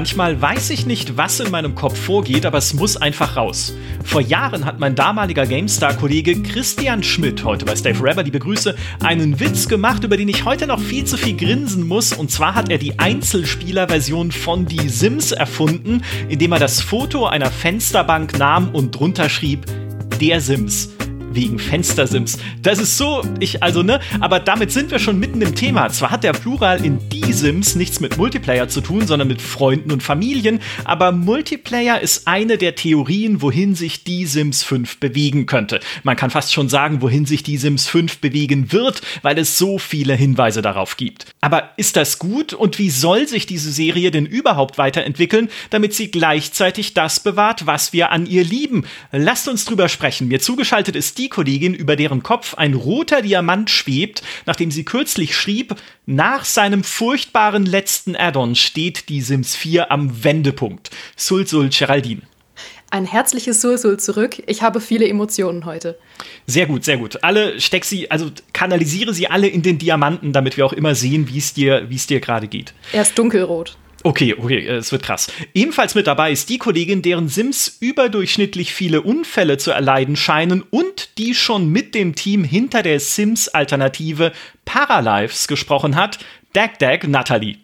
Manchmal weiß ich nicht, was in meinem Kopf vorgeht, aber es muss einfach raus. Vor Jahren hat mein damaliger GameStar-Kollege Christian Schmidt, heute bei Stay Forever, die Begrüße, einen Witz gemacht, über den ich heute noch viel zu viel grinsen muss. Und zwar hat er die Einzelspieler-Version von Die Sims erfunden, indem er das Foto einer Fensterbank nahm und drunter schrieb, der Sims wegen Fenstersims. Das ist so, ich, also, ne, aber damit sind wir schon mitten im Thema. Zwar hat der Plural in die Sims nichts mit Multiplayer zu tun, sondern mit Freunden und Familien, aber Multiplayer ist eine der Theorien, wohin sich die Sims 5 bewegen könnte. Man kann fast schon sagen, wohin sich die Sims 5 bewegen wird, weil es so viele Hinweise darauf gibt. Aber ist das gut und wie soll sich diese Serie denn überhaupt weiterentwickeln, damit sie gleichzeitig das bewahrt, was wir an ihr lieben? Lasst uns drüber sprechen. Mir zugeschaltet ist die Kollegin, über deren Kopf ein roter Diamant schwebt, nachdem sie kürzlich schrieb, nach seinem furchtbaren letzten Add-on steht die Sims 4 am Wendepunkt. Sul Sul Geraldine. Ein herzliches Sul-Sul zurück. Ich habe viele Emotionen heute. Sehr gut, sehr gut. Alle steck sie, also kanalisiere sie alle in den Diamanten, damit wir auch immer sehen, wie es dir, wie es dir gerade geht. Er ist dunkelrot. Okay, okay, es wird krass. Ebenfalls mit dabei ist die Kollegin, deren Sims überdurchschnittlich viele Unfälle zu erleiden scheinen und die schon mit dem Team hinter der Sims-Alternative Paralives gesprochen hat, Dag Dag Natalie.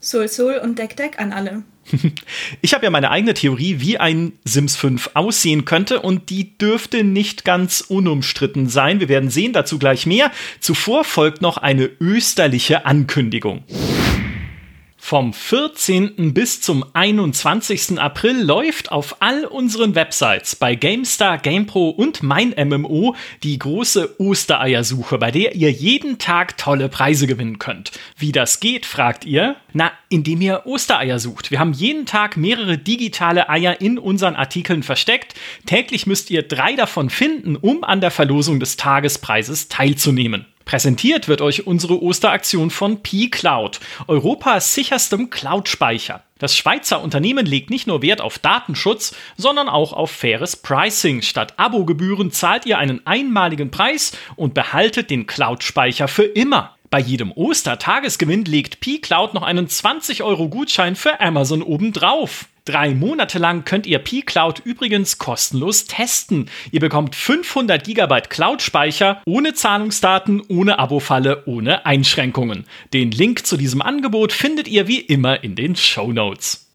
Sul Sul und Dag Dag an alle. Ich habe ja meine eigene Theorie, wie ein Sims 5 aussehen könnte und die dürfte nicht ganz unumstritten sein. Wir werden sehen, dazu gleich mehr. Zuvor folgt noch eine österliche Ankündigung. Vom 14. bis zum 21. April läuft auf all unseren Websites bei GameStar, GamePro und mein MMO die große Ostereiersuche, bei der ihr jeden Tag tolle Preise gewinnen könnt. Wie das geht, fragt ihr? Na, indem ihr Ostereier sucht. Wir haben jeden Tag mehrere digitale Eier in unseren Artikeln versteckt. Täglich müsst ihr drei davon finden, um an der Verlosung des Tagespreises teilzunehmen. Präsentiert wird euch unsere Osteraktion von P-Cloud, Europas sicherstem Cloud-Speicher. Das Schweizer Unternehmen legt nicht nur Wert auf Datenschutz, sondern auch auf faires Pricing. Statt Abogebühren zahlt ihr einen einmaligen Preis und behaltet den Cloud-Speicher für immer. Bei jedem Ostertagesgewinn legt P-Cloud noch einen 20-Euro-Gutschein für Amazon obendrauf. Drei Monate lang könnt ihr P-Cloud übrigens kostenlos testen. Ihr bekommt 500 GB Cloud-Speicher ohne Zahlungsdaten, ohne Abo-Falle, ohne Einschränkungen. Den Link zu diesem Angebot findet ihr wie immer in den Show Notes.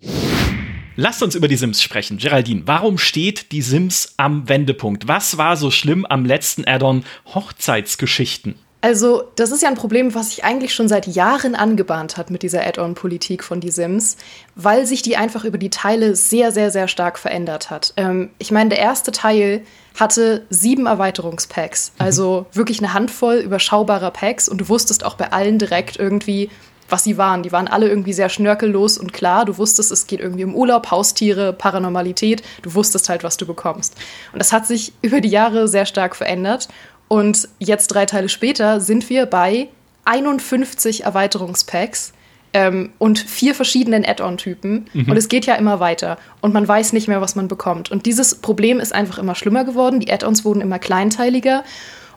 Lasst uns über die Sims sprechen. Geraldine, warum steht die Sims am Wendepunkt? Was war so schlimm am letzten Add-on Hochzeitsgeschichten? Also, das ist ja ein Problem, was sich eigentlich schon seit Jahren angebahnt hat mit dieser Add-on-Politik von Die Sims, weil sich die einfach über die Teile sehr, sehr, sehr stark verändert hat. Ähm, ich meine, der erste Teil hatte sieben Erweiterungspacks, mhm. also wirklich eine Handvoll überschaubarer Packs und du wusstest auch bei allen direkt irgendwie, was sie waren. Die waren alle irgendwie sehr schnörkellos und klar. Du wusstest, es geht irgendwie um Urlaub, Haustiere, Paranormalität. Du wusstest halt, was du bekommst. Und das hat sich über die Jahre sehr stark verändert. Und jetzt drei Teile später sind wir bei 51 Erweiterungspacks ähm, und vier verschiedenen Add-on-Typen. Mhm. Und es geht ja immer weiter. Und man weiß nicht mehr, was man bekommt. Und dieses Problem ist einfach immer schlimmer geworden. Die Add-ons wurden immer kleinteiliger.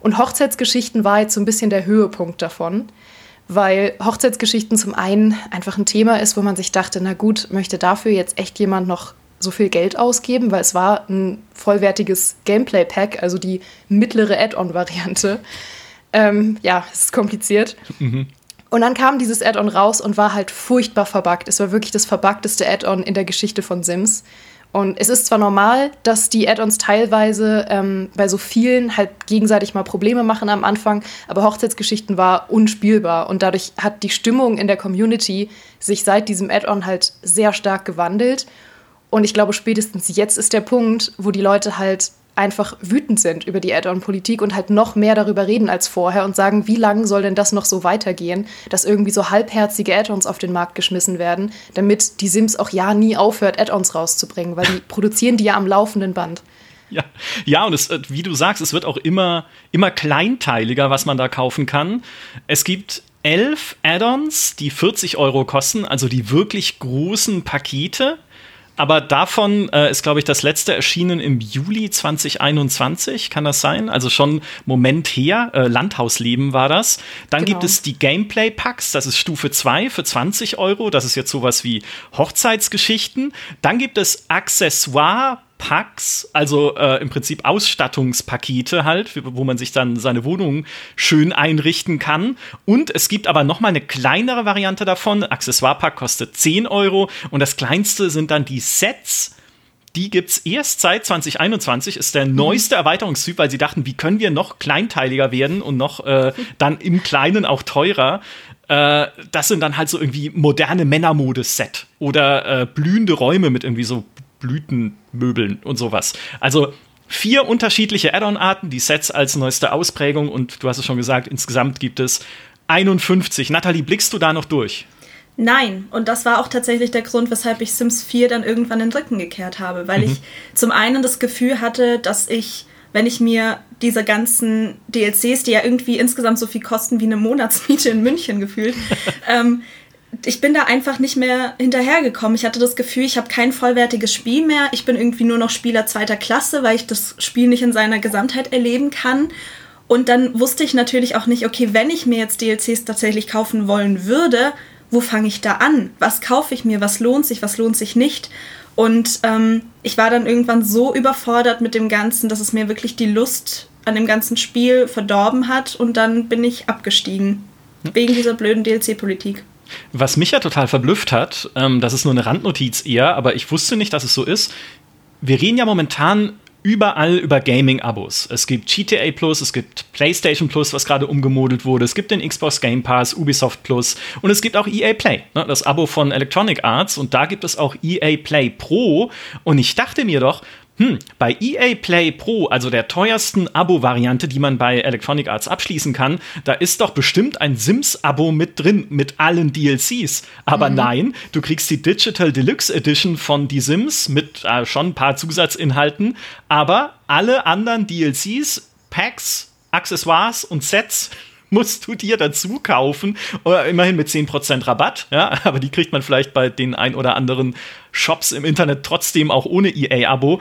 Und Hochzeitsgeschichten war jetzt so ein bisschen der Höhepunkt davon. Weil Hochzeitsgeschichten zum einen einfach ein Thema ist, wo man sich dachte, na gut, möchte dafür jetzt echt jemand noch so viel Geld ausgeben, weil es war ein vollwertiges Gameplay-Pack, also die mittlere Add-on-Variante. Ähm, ja, es ist kompliziert. Mhm. Und dann kam dieses Add-on raus und war halt furchtbar verbuggt. Es war wirklich das verbugteste Add-on in der Geschichte von Sims. Und es ist zwar normal, dass die Add-ons teilweise ähm, bei so vielen halt gegenseitig mal Probleme machen am Anfang, aber Hochzeitsgeschichten war unspielbar und dadurch hat die Stimmung in der Community sich seit diesem Add-on halt sehr stark gewandelt und ich glaube, spätestens jetzt ist der Punkt, wo die Leute halt einfach wütend sind über die Add-on-Politik und halt noch mehr darüber reden als vorher und sagen, wie lange soll denn das noch so weitergehen, dass irgendwie so halbherzige Add-ons auf den Markt geschmissen werden, damit die Sims auch ja nie aufhört, Add-ons rauszubringen, weil die produzieren die ja am laufenden Band. Ja, ja und es, äh, wie du sagst, es wird auch immer, immer kleinteiliger, was man da kaufen kann. Es gibt elf Add-ons, die 40 Euro kosten, also die wirklich großen Pakete aber davon äh, ist, glaube ich, das letzte erschienen im Juli 2021. Kann das sein? Also schon Moment her. Äh, Landhausleben war das. Dann genau. gibt es die Gameplay-Packs. Das ist Stufe 2 für 20 Euro. Das ist jetzt sowas wie Hochzeitsgeschichten. Dann gibt es Accessoire Packs, also äh, im Prinzip Ausstattungspakete halt, wo man sich dann seine Wohnung schön einrichten kann. Und es gibt aber noch mal eine kleinere Variante davon. Accessoire-Pack kostet 10 Euro und das kleinste sind dann die Sets. Die gibt es erst seit 2021, ist der mhm. neueste Erweiterungstyp, weil sie dachten, wie können wir noch kleinteiliger werden und noch äh, dann im Kleinen auch teurer. Äh, das sind dann halt so irgendwie moderne Männermode-Set oder äh, blühende Räume mit irgendwie so Blütenmöbeln und sowas. Also vier unterschiedliche Add-on-Arten, die Sets als neueste Ausprägung und du hast es schon gesagt, insgesamt gibt es 51. Nathalie, blickst du da noch durch? Nein, und das war auch tatsächlich der Grund, weshalb ich Sims 4 dann irgendwann den Rücken gekehrt habe, weil mhm. ich zum einen das Gefühl hatte, dass ich, wenn ich mir diese ganzen DLCs, die ja irgendwie insgesamt so viel kosten wie eine Monatsmiete in München gefühlt, ähm, ich bin da einfach nicht mehr hinterhergekommen. Ich hatte das Gefühl, ich habe kein vollwertiges Spiel mehr. Ich bin irgendwie nur noch Spieler zweiter Klasse, weil ich das Spiel nicht in seiner Gesamtheit erleben kann. Und dann wusste ich natürlich auch nicht, okay, wenn ich mir jetzt DLCs tatsächlich kaufen wollen würde, wo fange ich da an? Was kaufe ich mir? Was lohnt sich? Was lohnt sich nicht? Und ähm, ich war dann irgendwann so überfordert mit dem Ganzen, dass es mir wirklich die Lust an dem ganzen Spiel verdorben hat. Und dann bin ich abgestiegen. Wegen dieser blöden DLC-Politik. Was mich ja total verblüfft hat, ähm, das ist nur eine Randnotiz eher, aber ich wusste nicht, dass es so ist. Wir reden ja momentan überall über Gaming-Abos. Es gibt GTA Plus, es gibt PlayStation Plus, was gerade umgemodelt wurde, es gibt den Xbox Game Pass, Ubisoft Plus und es gibt auch EA Play, ne, das Abo von Electronic Arts und da gibt es auch EA Play Pro und ich dachte mir doch, hm, bei EA Play Pro, also der teuersten Abo-Variante, die man bei Electronic Arts abschließen kann, da ist doch bestimmt ein Sims-Abo mit drin, mit allen DLCs. Aber mhm. nein, du kriegst die Digital Deluxe Edition von Die Sims mit äh, schon ein paar Zusatzinhalten, aber alle anderen DLCs, Packs, Accessoires und Sets musst du dir dazu kaufen. Oder immerhin mit 10% Rabatt, ja, aber die kriegt man vielleicht bei den ein oder anderen Shops im Internet trotzdem auch ohne EA-Abo.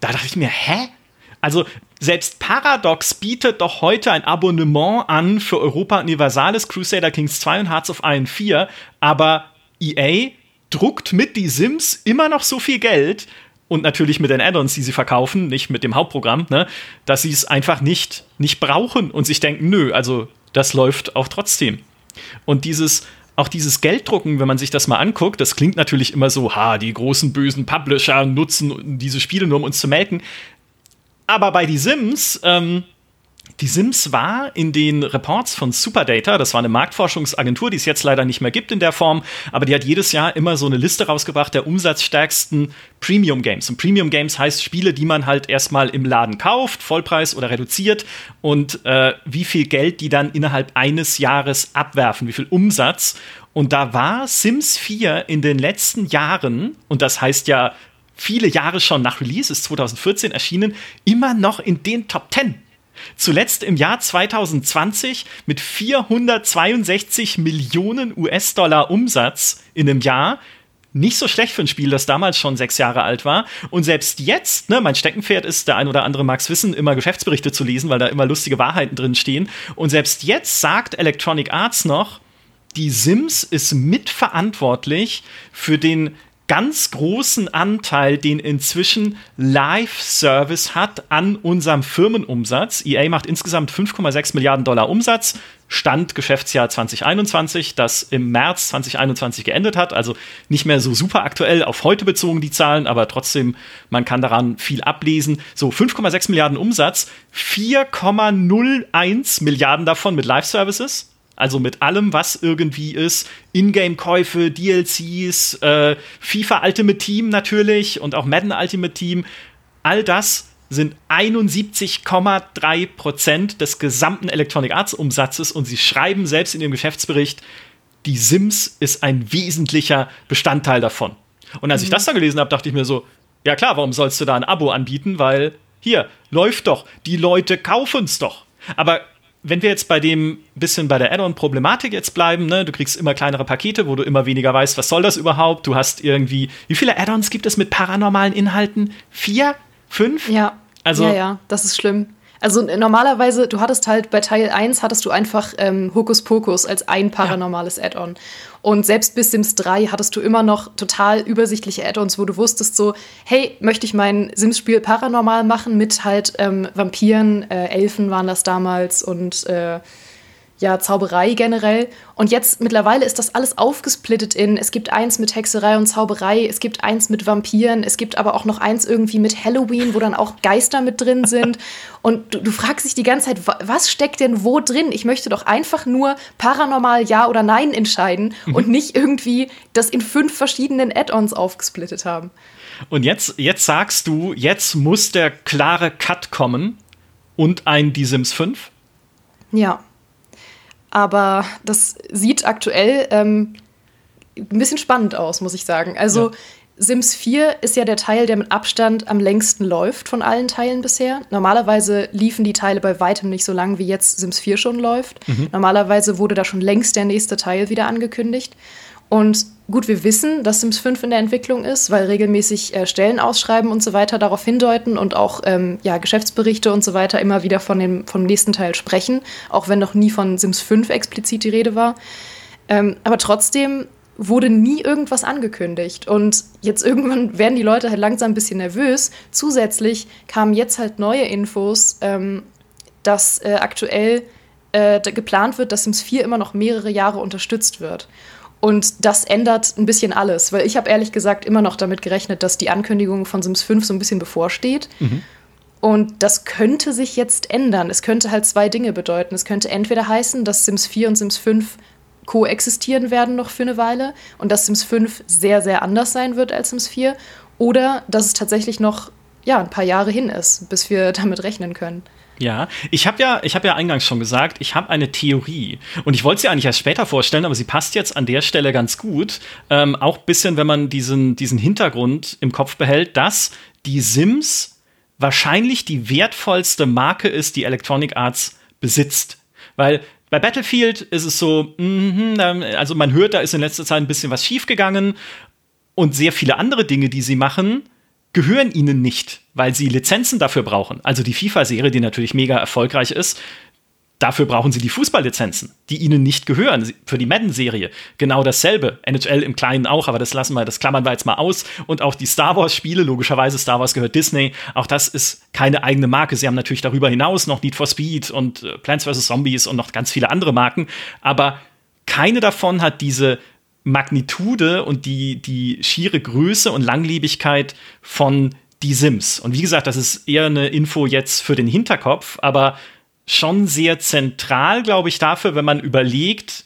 Da dachte ich mir, hä? Also selbst Paradox bietet doch heute ein Abonnement an für Europa Universalis, Crusader Kings 2 und Hearts of Iron 4, aber EA druckt mit die Sims immer noch so viel Geld und natürlich mit den Add-ons, die sie verkaufen, nicht mit dem Hauptprogramm, ne, dass sie es einfach nicht, nicht brauchen und sich denken, nö, also das läuft auch trotzdem. Und dieses, auch dieses Gelddrucken, wenn man sich das mal anguckt, das klingt natürlich immer so, ha, die großen bösen Publisher nutzen diese Spiele nur, um uns zu melken. Aber bei die Sims, ähm, die Sims war in den Reports von Superdata, das war eine Marktforschungsagentur, die es jetzt leider nicht mehr gibt in der Form, aber die hat jedes Jahr immer so eine Liste rausgebracht der umsatzstärksten Premium Games. Und Premium Games heißt Spiele, die man halt erstmal im Laden kauft, Vollpreis oder reduziert und äh, wie viel Geld die dann innerhalb eines Jahres abwerfen, wie viel Umsatz. Und da war Sims 4 in den letzten Jahren, und das heißt ja viele Jahre schon nach Release, ist 2014 erschienen, immer noch in den Top 10 Zuletzt im Jahr 2020 mit 462 Millionen US-Dollar Umsatz in einem Jahr. Nicht so schlecht für ein Spiel, das damals schon sechs Jahre alt war. Und selbst jetzt, ne, mein Steckenpferd ist, der ein oder andere mag es wissen, immer Geschäftsberichte zu lesen, weil da immer lustige Wahrheiten drin stehen. Und selbst jetzt sagt Electronic Arts noch, die Sims ist mitverantwortlich für den ganz großen Anteil, den inzwischen Live-Service hat an unserem Firmenumsatz. EA macht insgesamt 5,6 Milliarden Dollar Umsatz. Stand Geschäftsjahr 2021, das im März 2021 geendet hat. Also nicht mehr so super aktuell auf heute bezogen die Zahlen, aber trotzdem, man kann daran viel ablesen. So 5,6 Milliarden Umsatz, 4,01 Milliarden davon mit Live-Services also mit allem, was irgendwie ist. Ingame-Käufe, DLCs, äh, FIFA Ultimate Team natürlich und auch Madden Ultimate Team. All das sind 71,3 Prozent des gesamten Electronic Arts Umsatzes und sie schreiben selbst in ihrem Geschäftsbericht, die Sims ist ein wesentlicher Bestandteil davon. Und als mhm. ich das dann gelesen habe, dachte ich mir so, ja klar, warum sollst du da ein Abo anbieten? Weil hier läuft doch, die Leute kaufen es doch. Aber wenn wir jetzt bei dem bisschen bei der Add-on-Problematik jetzt bleiben, ne, du kriegst immer kleinere Pakete, wo du immer weniger weißt, was soll das überhaupt? Du hast irgendwie, wie viele Add-ons gibt es mit paranormalen Inhalten? Vier? Fünf? Ja. Also, ja, ja, das ist schlimm. Also normalerweise, du hattest halt bei Teil 1 hattest du einfach ähm, Hokuspokus als ein paranormales ja. Add-on. Und selbst bis Sims 3 hattest du immer noch total übersichtliche Add-ons, wo du wusstest so, hey, möchte ich mein Sims-Spiel paranormal machen mit halt ähm, Vampiren, äh, Elfen waren das damals und äh, ja, Zauberei generell. Und jetzt mittlerweile ist das alles aufgesplittet in, es gibt eins mit Hexerei und Zauberei, es gibt eins mit Vampiren, es gibt aber auch noch eins irgendwie mit Halloween, wo dann auch Geister mit drin sind. Und du, du fragst dich die ganze Zeit, was steckt denn wo drin? Ich möchte doch einfach nur paranormal Ja oder Nein entscheiden mhm. und nicht irgendwie das in fünf verschiedenen Add-ons aufgesplittet haben. Und jetzt, jetzt sagst du, jetzt muss der klare Cut kommen und ein Die Sims 5? Ja. Aber das sieht aktuell ähm, ein bisschen spannend aus, muss ich sagen. Also ja. Sims 4 ist ja der Teil, der mit Abstand am längsten läuft von allen Teilen bisher. Normalerweise liefen die Teile bei weitem nicht so lang, wie jetzt Sims 4 schon läuft. Mhm. Normalerweise wurde da schon längst der nächste Teil wieder angekündigt. Und gut, wir wissen, dass Sims 5 in der Entwicklung ist, weil regelmäßig äh, Stellen ausschreiben und so weiter darauf hindeuten und auch ähm, ja, Geschäftsberichte und so weiter immer wieder von dem, vom nächsten Teil sprechen, auch wenn noch nie von Sims 5 explizit die Rede war. Ähm, aber trotzdem wurde nie irgendwas angekündigt. Und jetzt irgendwann werden die Leute halt langsam ein bisschen nervös. Zusätzlich kamen jetzt halt neue Infos, ähm, dass äh, aktuell äh, geplant wird, dass Sims 4 immer noch mehrere Jahre unterstützt wird. Und das ändert ein bisschen alles, weil ich habe ehrlich gesagt immer noch damit gerechnet, dass die Ankündigung von Sims 5 so ein bisschen bevorsteht. Mhm. Und das könnte sich jetzt ändern. Es könnte halt zwei Dinge bedeuten. Es könnte entweder heißen, dass Sims 4 und Sims 5 koexistieren werden noch für eine Weile und dass Sims 5 sehr, sehr anders sein wird als Sims 4. Oder dass es tatsächlich noch ja, ein paar Jahre hin ist, bis wir damit rechnen können. Ja, ich habe ja, ich ja eingangs schon gesagt, ich habe eine Theorie und ich wollte sie eigentlich erst später vorstellen, aber sie passt jetzt an der Stelle ganz gut. Ähm, auch ein bisschen, wenn man diesen, diesen Hintergrund im Kopf behält, dass die Sims wahrscheinlich die wertvollste Marke ist, die Electronic Arts besitzt. Weil bei Battlefield ist es so, mm, also man hört, da ist in letzter Zeit ein bisschen was schiefgegangen und sehr viele andere Dinge, die sie machen, gehören ihnen nicht, weil sie Lizenzen dafür brauchen. Also die FIFA-Serie, die natürlich mega erfolgreich ist, dafür brauchen sie die Fußballlizenzen, die ihnen nicht gehören. Für die Madden-Serie genau dasselbe. NHL im Kleinen auch, aber das lassen wir, das klammern wir jetzt mal aus. Und auch die Star Wars-Spiele, logischerweise Star Wars gehört Disney, auch das ist keine eigene Marke. Sie haben natürlich darüber hinaus noch Need for Speed und äh, Plants vs. Zombies und noch ganz viele andere Marken, aber keine davon hat diese Magnitude und die, die schiere Größe und Langlebigkeit von die Sims. Und wie gesagt, das ist eher eine Info jetzt für den Hinterkopf, aber schon sehr zentral, glaube ich, dafür, wenn man überlegt,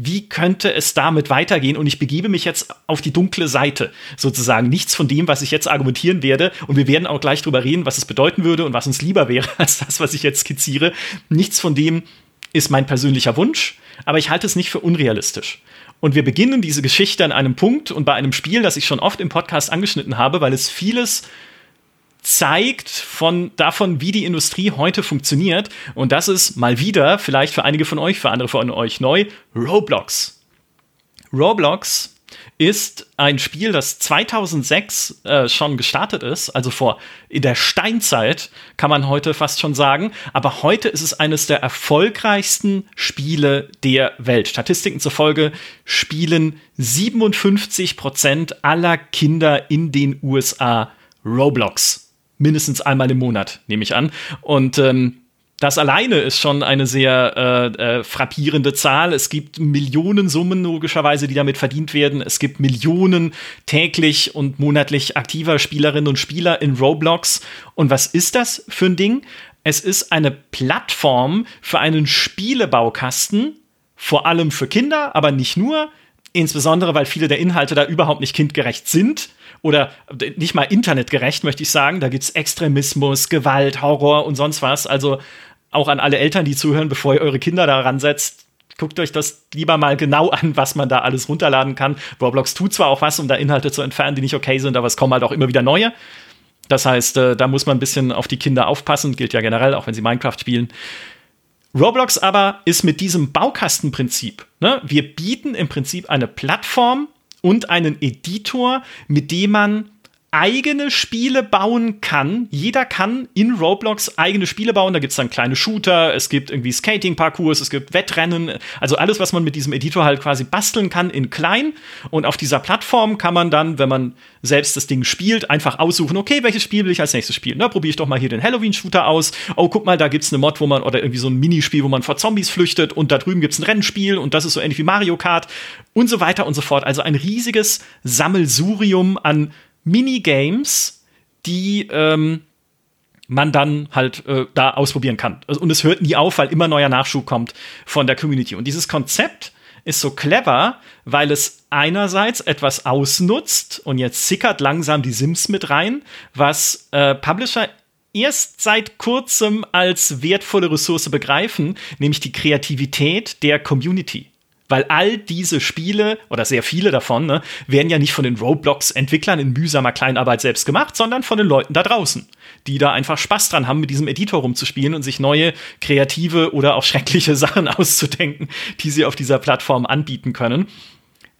wie könnte es damit weitergehen? Und ich begebe mich jetzt auf die dunkle Seite, sozusagen. Nichts von dem, was ich jetzt argumentieren werde. Und wir werden auch gleich drüber reden, was es bedeuten würde und was uns lieber wäre als das, was ich jetzt skizziere. Nichts von dem ist mein persönlicher Wunsch, aber ich halte es nicht für unrealistisch. Und wir beginnen diese Geschichte an einem Punkt und bei einem Spiel, das ich schon oft im Podcast angeschnitten habe, weil es vieles zeigt von davon, wie die Industrie heute funktioniert. Und das ist mal wieder, vielleicht für einige von euch, für andere von euch neu, Roblox. Roblox ist ein Spiel, das 2006 äh, schon gestartet ist, also vor in der Steinzeit, kann man heute fast schon sagen. Aber heute ist es eines der erfolgreichsten Spiele der Welt. Statistiken zufolge spielen 57 Prozent aller Kinder in den USA Roblox. Mindestens einmal im Monat, nehme ich an. Und ähm, das alleine ist schon eine sehr äh, äh, frappierende Zahl. Es gibt Millionen Summen logischerweise, die damit verdient werden. Es gibt Millionen täglich und monatlich aktiver Spielerinnen und Spieler in Roblox. Und was ist das für ein Ding? Es ist eine Plattform für einen Spielebaukasten, vor allem für Kinder, aber nicht nur. Insbesondere, weil viele der Inhalte da überhaupt nicht kindgerecht sind oder nicht mal internetgerecht, möchte ich sagen. Da gibt es Extremismus, Gewalt, Horror und sonst was. Also auch an alle Eltern, die zuhören, bevor ihr eure Kinder da ransetzt, guckt euch das lieber mal genau an, was man da alles runterladen kann. Roblox tut zwar auch was, um da Inhalte zu entfernen, die nicht okay sind, aber es kommen halt auch immer wieder neue. Das heißt, äh, da muss man ein bisschen auf die Kinder aufpassen, gilt ja generell, auch wenn sie Minecraft spielen. Roblox aber ist mit diesem Baukastenprinzip, ne, wir bieten im Prinzip eine Plattform und einen Editor, mit dem man eigene Spiele bauen kann. Jeder kann in Roblox eigene Spiele bauen. Da gibt es dann kleine Shooter, es gibt irgendwie Skating-Parcours, es gibt Wettrennen. Also alles, was man mit diesem Editor halt quasi basteln kann in klein. Und auf dieser Plattform kann man dann, wenn man selbst das Ding spielt, einfach aussuchen, okay, welches Spiel will ich als nächstes spielen? Na, probiere ich doch mal hier den Halloween-Shooter aus. Oh, guck mal, da gibt es eine Mod, wo man, oder irgendwie so ein Minispiel, wo man vor Zombies flüchtet. Und da drüben gibt es ein Rennspiel und das ist so ähnlich wie Mario Kart und so weiter und so fort. Also ein riesiges Sammelsurium an Minigames, die ähm, man dann halt äh, da ausprobieren kann. Also, und es hört nie auf, weil immer neuer Nachschub kommt von der Community. Und dieses Konzept ist so clever, weil es einerseits etwas ausnutzt und jetzt sickert langsam die Sims mit rein, was äh, Publisher erst seit kurzem als wertvolle Ressource begreifen, nämlich die Kreativität der Community. Weil all diese Spiele, oder sehr viele davon, ne, werden ja nicht von den Roblox-Entwicklern in mühsamer Kleinarbeit selbst gemacht, sondern von den Leuten da draußen, die da einfach Spaß dran haben, mit diesem Editor rumzuspielen und sich neue kreative oder auch schreckliche Sachen auszudenken, die sie auf dieser Plattform anbieten können.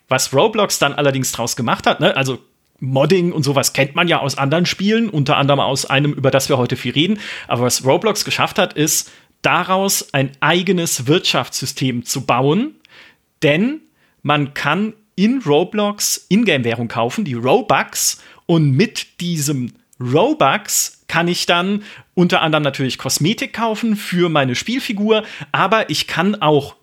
Was Roblox dann allerdings draus gemacht hat, ne, also Modding und sowas kennt man ja aus anderen Spielen, unter anderem aus einem, über das wir heute viel reden. Aber was Roblox geschafft hat, ist, daraus ein eigenes Wirtschaftssystem zu bauen, denn man kann in Roblox Ingame-Währung kaufen, die Robux, und mit diesem Robux kann ich dann unter anderem natürlich Kosmetik kaufen für meine Spielfigur, aber ich kann auch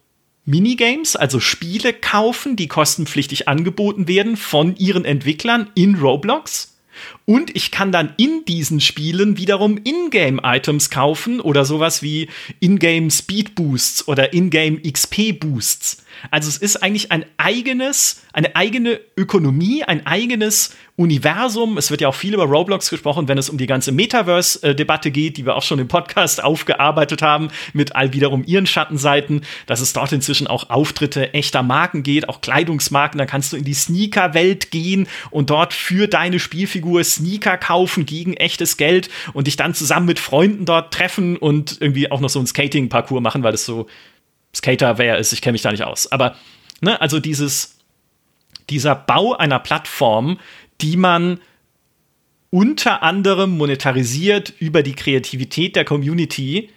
Minigames, also Spiele kaufen, die kostenpflichtig angeboten werden von ihren Entwicklern in Roblox. Und ich kann dann in diesen Spielen wiederum Ingame-Items kaufen oder sowas wie Ingame Speed Boosts oder Ingame XP Boosts. Also es ist eigentlich ein eigenes, eine eigene Ökonomie, ein eigenes Universum. Es wird ja auch viel über Roblox gesprochen, wenn es um die ganze Metaverse-Debatte geht, die wir auch schon im Podcast aufgearbeitet haben, mit all wiederum ihren Schattenseiten, dass es dort inzwischen auch Auftritte echter Marken geht, auch Kleidungsmarken. Da kannst du in die Sneaker-Welt gehen und dort für deine Spielfigur Sneaker kaufen gegen echtes Geld und dich dann zusammen mit Freunden dort treffen und irgendwie auch noch so ein Skating-Parcours machen, weil das so Skater wer ist, ich kenne mich da nicht aus. Aber, ne, also dieses, dieser Bau einer Plattform, die man unter anderem monetarisiert über die Kreativität der Community,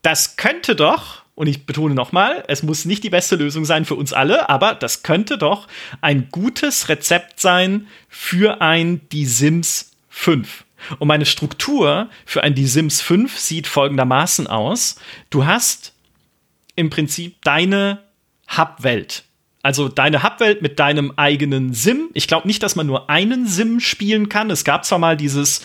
das könnte doch, und ich betone nochmal, es muss nicht die beste Lösung sein für uns alle, aber das könnte doch ein gutes Rezept sein für ein Die Sims 5. Und meine Struktur für ein Die Sims 5 sieht folgendermaßen aus. Du hast im Prinzip deine Hub-Welt. Also deine Hub-Welt mit deinem eigenen Sim. Ich glaube nicht, dass man nur einen Sim spielen kann. Es gab zwar mal dieses,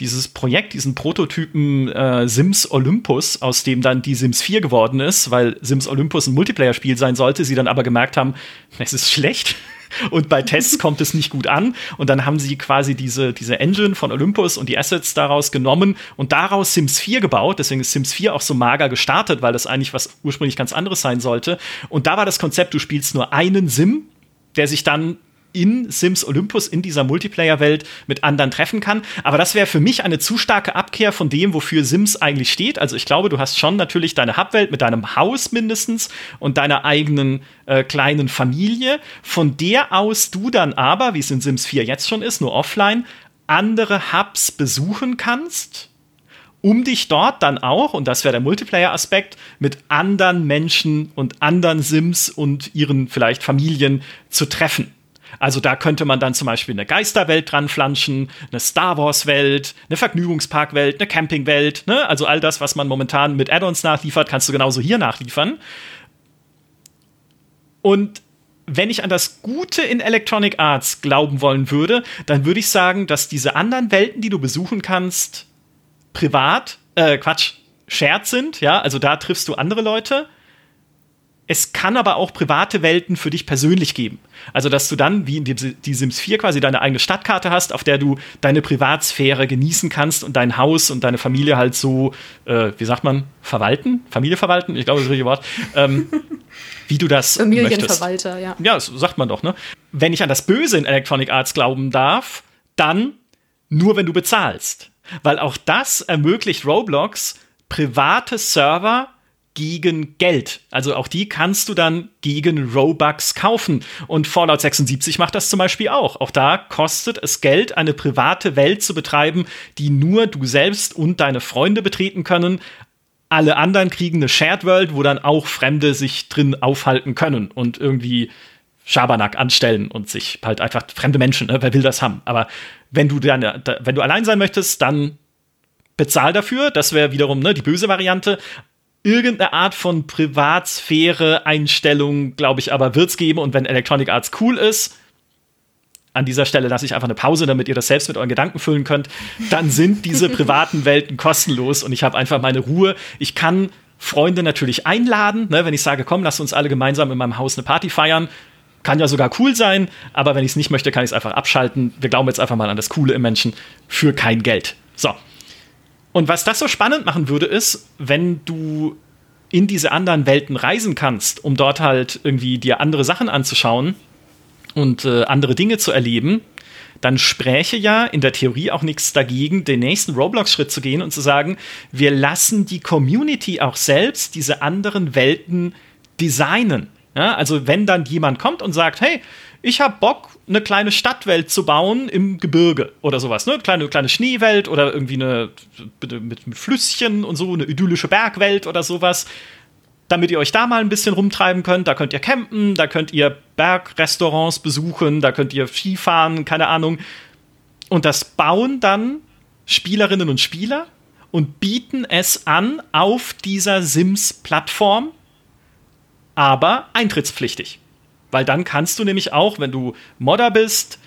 dieses Projekt, diesen Prototypen äh, Sims Olympus, aus dem dann die Sims 4 geworden ist, weil Sims Olympus ein Multiplayer-Spiel sein sollte, sie dann aber gemerkt haben, es ist schlecht und bei Tests kommt es nicht gut an. Und dann haben sie quasi diese, diese Engine von Olympus und die Assets daraus genommen und daraus Sims 4 gebaut. Deswegen ist Sims 4 auch so mager gestartet, weil das eigentlich was ursprünglich ganz anderes sein sollte. Und da war das Konzept, du spielst nur einen Sim, der sich dann in Sims Olympus in dieser Multiplayer-Welt mit anderen treffen kann. Aber das wäre für mich eine zu starke Abkehr von dem, wofür Sims eigentlich steht. Also ich glaube, du hast schon natürlich deine Hubwelt mit deinem Haus mindestens und deiner eigenen äh, kleinen Familie, von der aus du dann aber, wie es in Sims 4 jetzt schon ist, nur offline, andere Hubs besuchen kannst um dich dort dann auch, und das wäre der Multiplayer-Aspekt, mit anderen Menschen und anderen Sims und ihren vielleicht Familien zu treffen. Also da könnte man dann zum Beispiel eine Geisterwelt dran flanschen, eine Star Wars-Welt, eine Vergnügungsparkwelt, eine Campingwelt. Ne? Also all das, was man momentan mit Add-ons nachliefert, kannst du genauso hier nachliefern. Und wenn ich an das Gute in Electronic Arts glauben wollen würde, dann würde ich sagen, dass diese anderen Welten, die du besuchen kannst, privat, äh, Quatsch, shared sind, ja, also da triffst du andere Leute es kann aber auch private Welten für dich persönlich geben. Also, dass du dann, wie in die Sims 4 quasi deine eigene Stadtkarte hast, auf der du deine Privatsphäre genießen kannst und dein Haus und deine Familie halt so, äh, wie sagt man, verwalten? Familie verwalten? Ich glaube, das ist das richtige Wort. Ähm, wie du das Familienverwalter, möchtest. ja. Ja, das sagt man doch, ne? Wenn ich an das Böse in Electronic Arts glauben darf, dann nur, wenn du bezahlst. Weil auch das ermöglicht Roblox, private Server gegen Geld. Also auch die kannst du dann gegen Robux kaufen. Und Fallout 76 macht das zum Beispiel auch. Auch da kostet es Geld, eine private Welt zu betreiben, die nur du selbst und deine Freunde betreten können. Alle anderen kriegen eine Shared World, wo dann auch Fremde sich drin aufhalten können und irgendwie Schabernack anstellen und sich halt einfach fremde Menschen, ne? wer will das haben? Aber wenn du dann, wenn du allein sein möchtest, dann bezahl dafür. Das wäre wiederum ne, die böse Variante. Irgendeine Art von Privatsphäre-Einstellung, glaube ich, aber wird es geben. Und wenn Electronic Arts cool ist, an dieser Stelle lasse ich einfach eine Pause, damit ihr das selbst mit euren Gedanken füllen könnt, dann sind diese privaten Welten kostenlos und ich habe einfach meine Ruhe. Ich kann Freunde natürlich einladen, ne, wenn ich sage, komm, lass uns alle gemeinsam in meinem Haus eine Party feiern. Kann ja sogar cool sein, aber wenn ich es nicht möchte, kann ich es einfach abschalten. Wir glauben jetzt einfach mal an das Coole im Menschen für kein Geld. So. Und was das so spannend machen würde, ist, wenn du in diese anderen Welten reisen kannst, um dort halt irgendwie dir andere Sachen anzuschauen und äh, andere Dinge zu erleben, dann spräche ja in der Theorie auch nichts dagegen, den nächsten Roblox-Schritt zu gehen und zu sagen, wir lassen die Community auch selbst diese anderen Welten designen. Ja, also wenn dann jemand kommt und sagt, hey, ich habe Bock, eine kleine Stadtwelt zu bauen im Gebirge oder sowas, ne? Kleine, kleine Schneewelt oder irgendwie eine mit, mit Flüsschen und so, eine idyllische Bergwelt oder sowas, damit ihr euch da mal ein bisschen rumtreiben könnt. Da könnt ihr campen, da könnt ihr Bergrestaurants besuchen, da könnt ihr Skifahren, keine Ahnung. Und das bauen dann Spielerinnen und Spieler und bieten es an auf dieser Sims-Plattform aber eintrittspflichtig. Weil dann kannst du nämlich auch, wenn du Modder bist,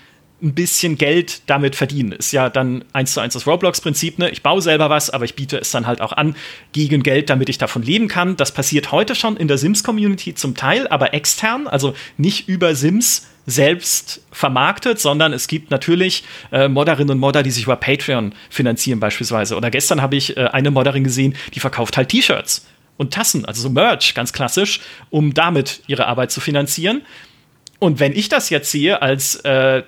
ein bisschen Geld damit verdienen. Ist ja dann eins zu eins das Roblox-Prinzip, ne? Ich baue selber was, aber ich biete es dann halt auch an gegen Geld, damit ich davon leben kann. Das passiert heute schon in der Sims-Community zum Teil, aber extern, also nicht über Sims selbst vermarktet, sondern es gibt natürlich äh, Modderinnen und Modder, die sich über Patreon finanzieren beispielsweise. Oder gestern habe ich äh, eine Modderin gesehen, die verkauft halt T-Shirts und Tassen, also so Merch, ganz klassisch, um damit ihre Arbeit zu finanzieren. Und wenn ich das jetzt sehe als äh,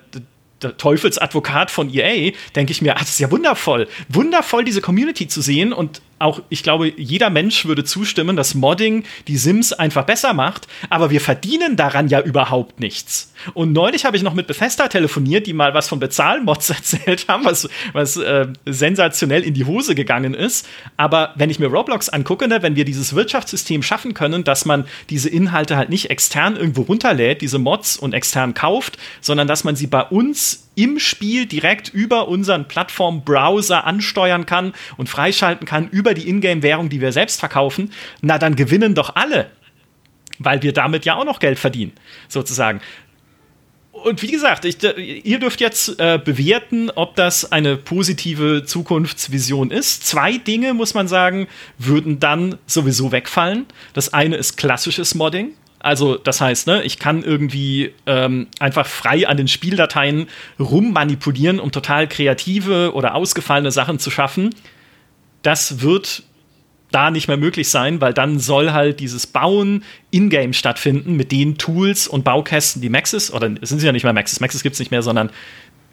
der Teufelsadvokat von EA, denke ich mir, ach, das ist ja wundervoll. Wundervoll, diese Community zu sehen und auch, ich glaube, jeder Mensch würde zustimmen, dass Modding die Sims einfach besser macht, aber wir verdienen daran ja überhaupt nichts. Und neulich habe ich noch mit Bethesda telefoniert, die mal was von Bezahlmods erzählt haben, was, was äh, sensationell in die Hose gegangen ist. Aber wenn ich mir Roblox angucke, ne, wenn wir dieses Wirtschaftssystem schaffen können, dass man diese Inhalte halt nicht extern irgendwo runterlädt, diese Mods und extern kauft, sondern dass man sie bei uns im Spiel direkt über unseren Plattform-Browser ansteuern kann und freischalten kann über die Ingame-Währung, die wir selbst verkaufen, na dann gewinnen doch alle. Weil wir damit ja auch noch Geld verdienen, sozusagen. Und wie gesagt, ich, ihr dürft jetzt äh, bewerten, ob das eine positive Zukunftsvision ist. Zwei Dinge, muss man sagen, würden dann sowieso wegfallen. Das eine ist klassisches Modding. Also, das heißt, ne, ich kann irgendwie ähm, einfach frei an den Spieldateien rummanipulieren, um total kreative oder ausgefallene Sachen zu schaffen. Das wird da nicht mehr möglich sein, weil dann soll halt dieses Bauen in-game stattfinden mit den Tools und Baukästen, die Maxis, oder sind sie ja nicht mehr Maxis, Maxis gibt es nicht mehr, sondern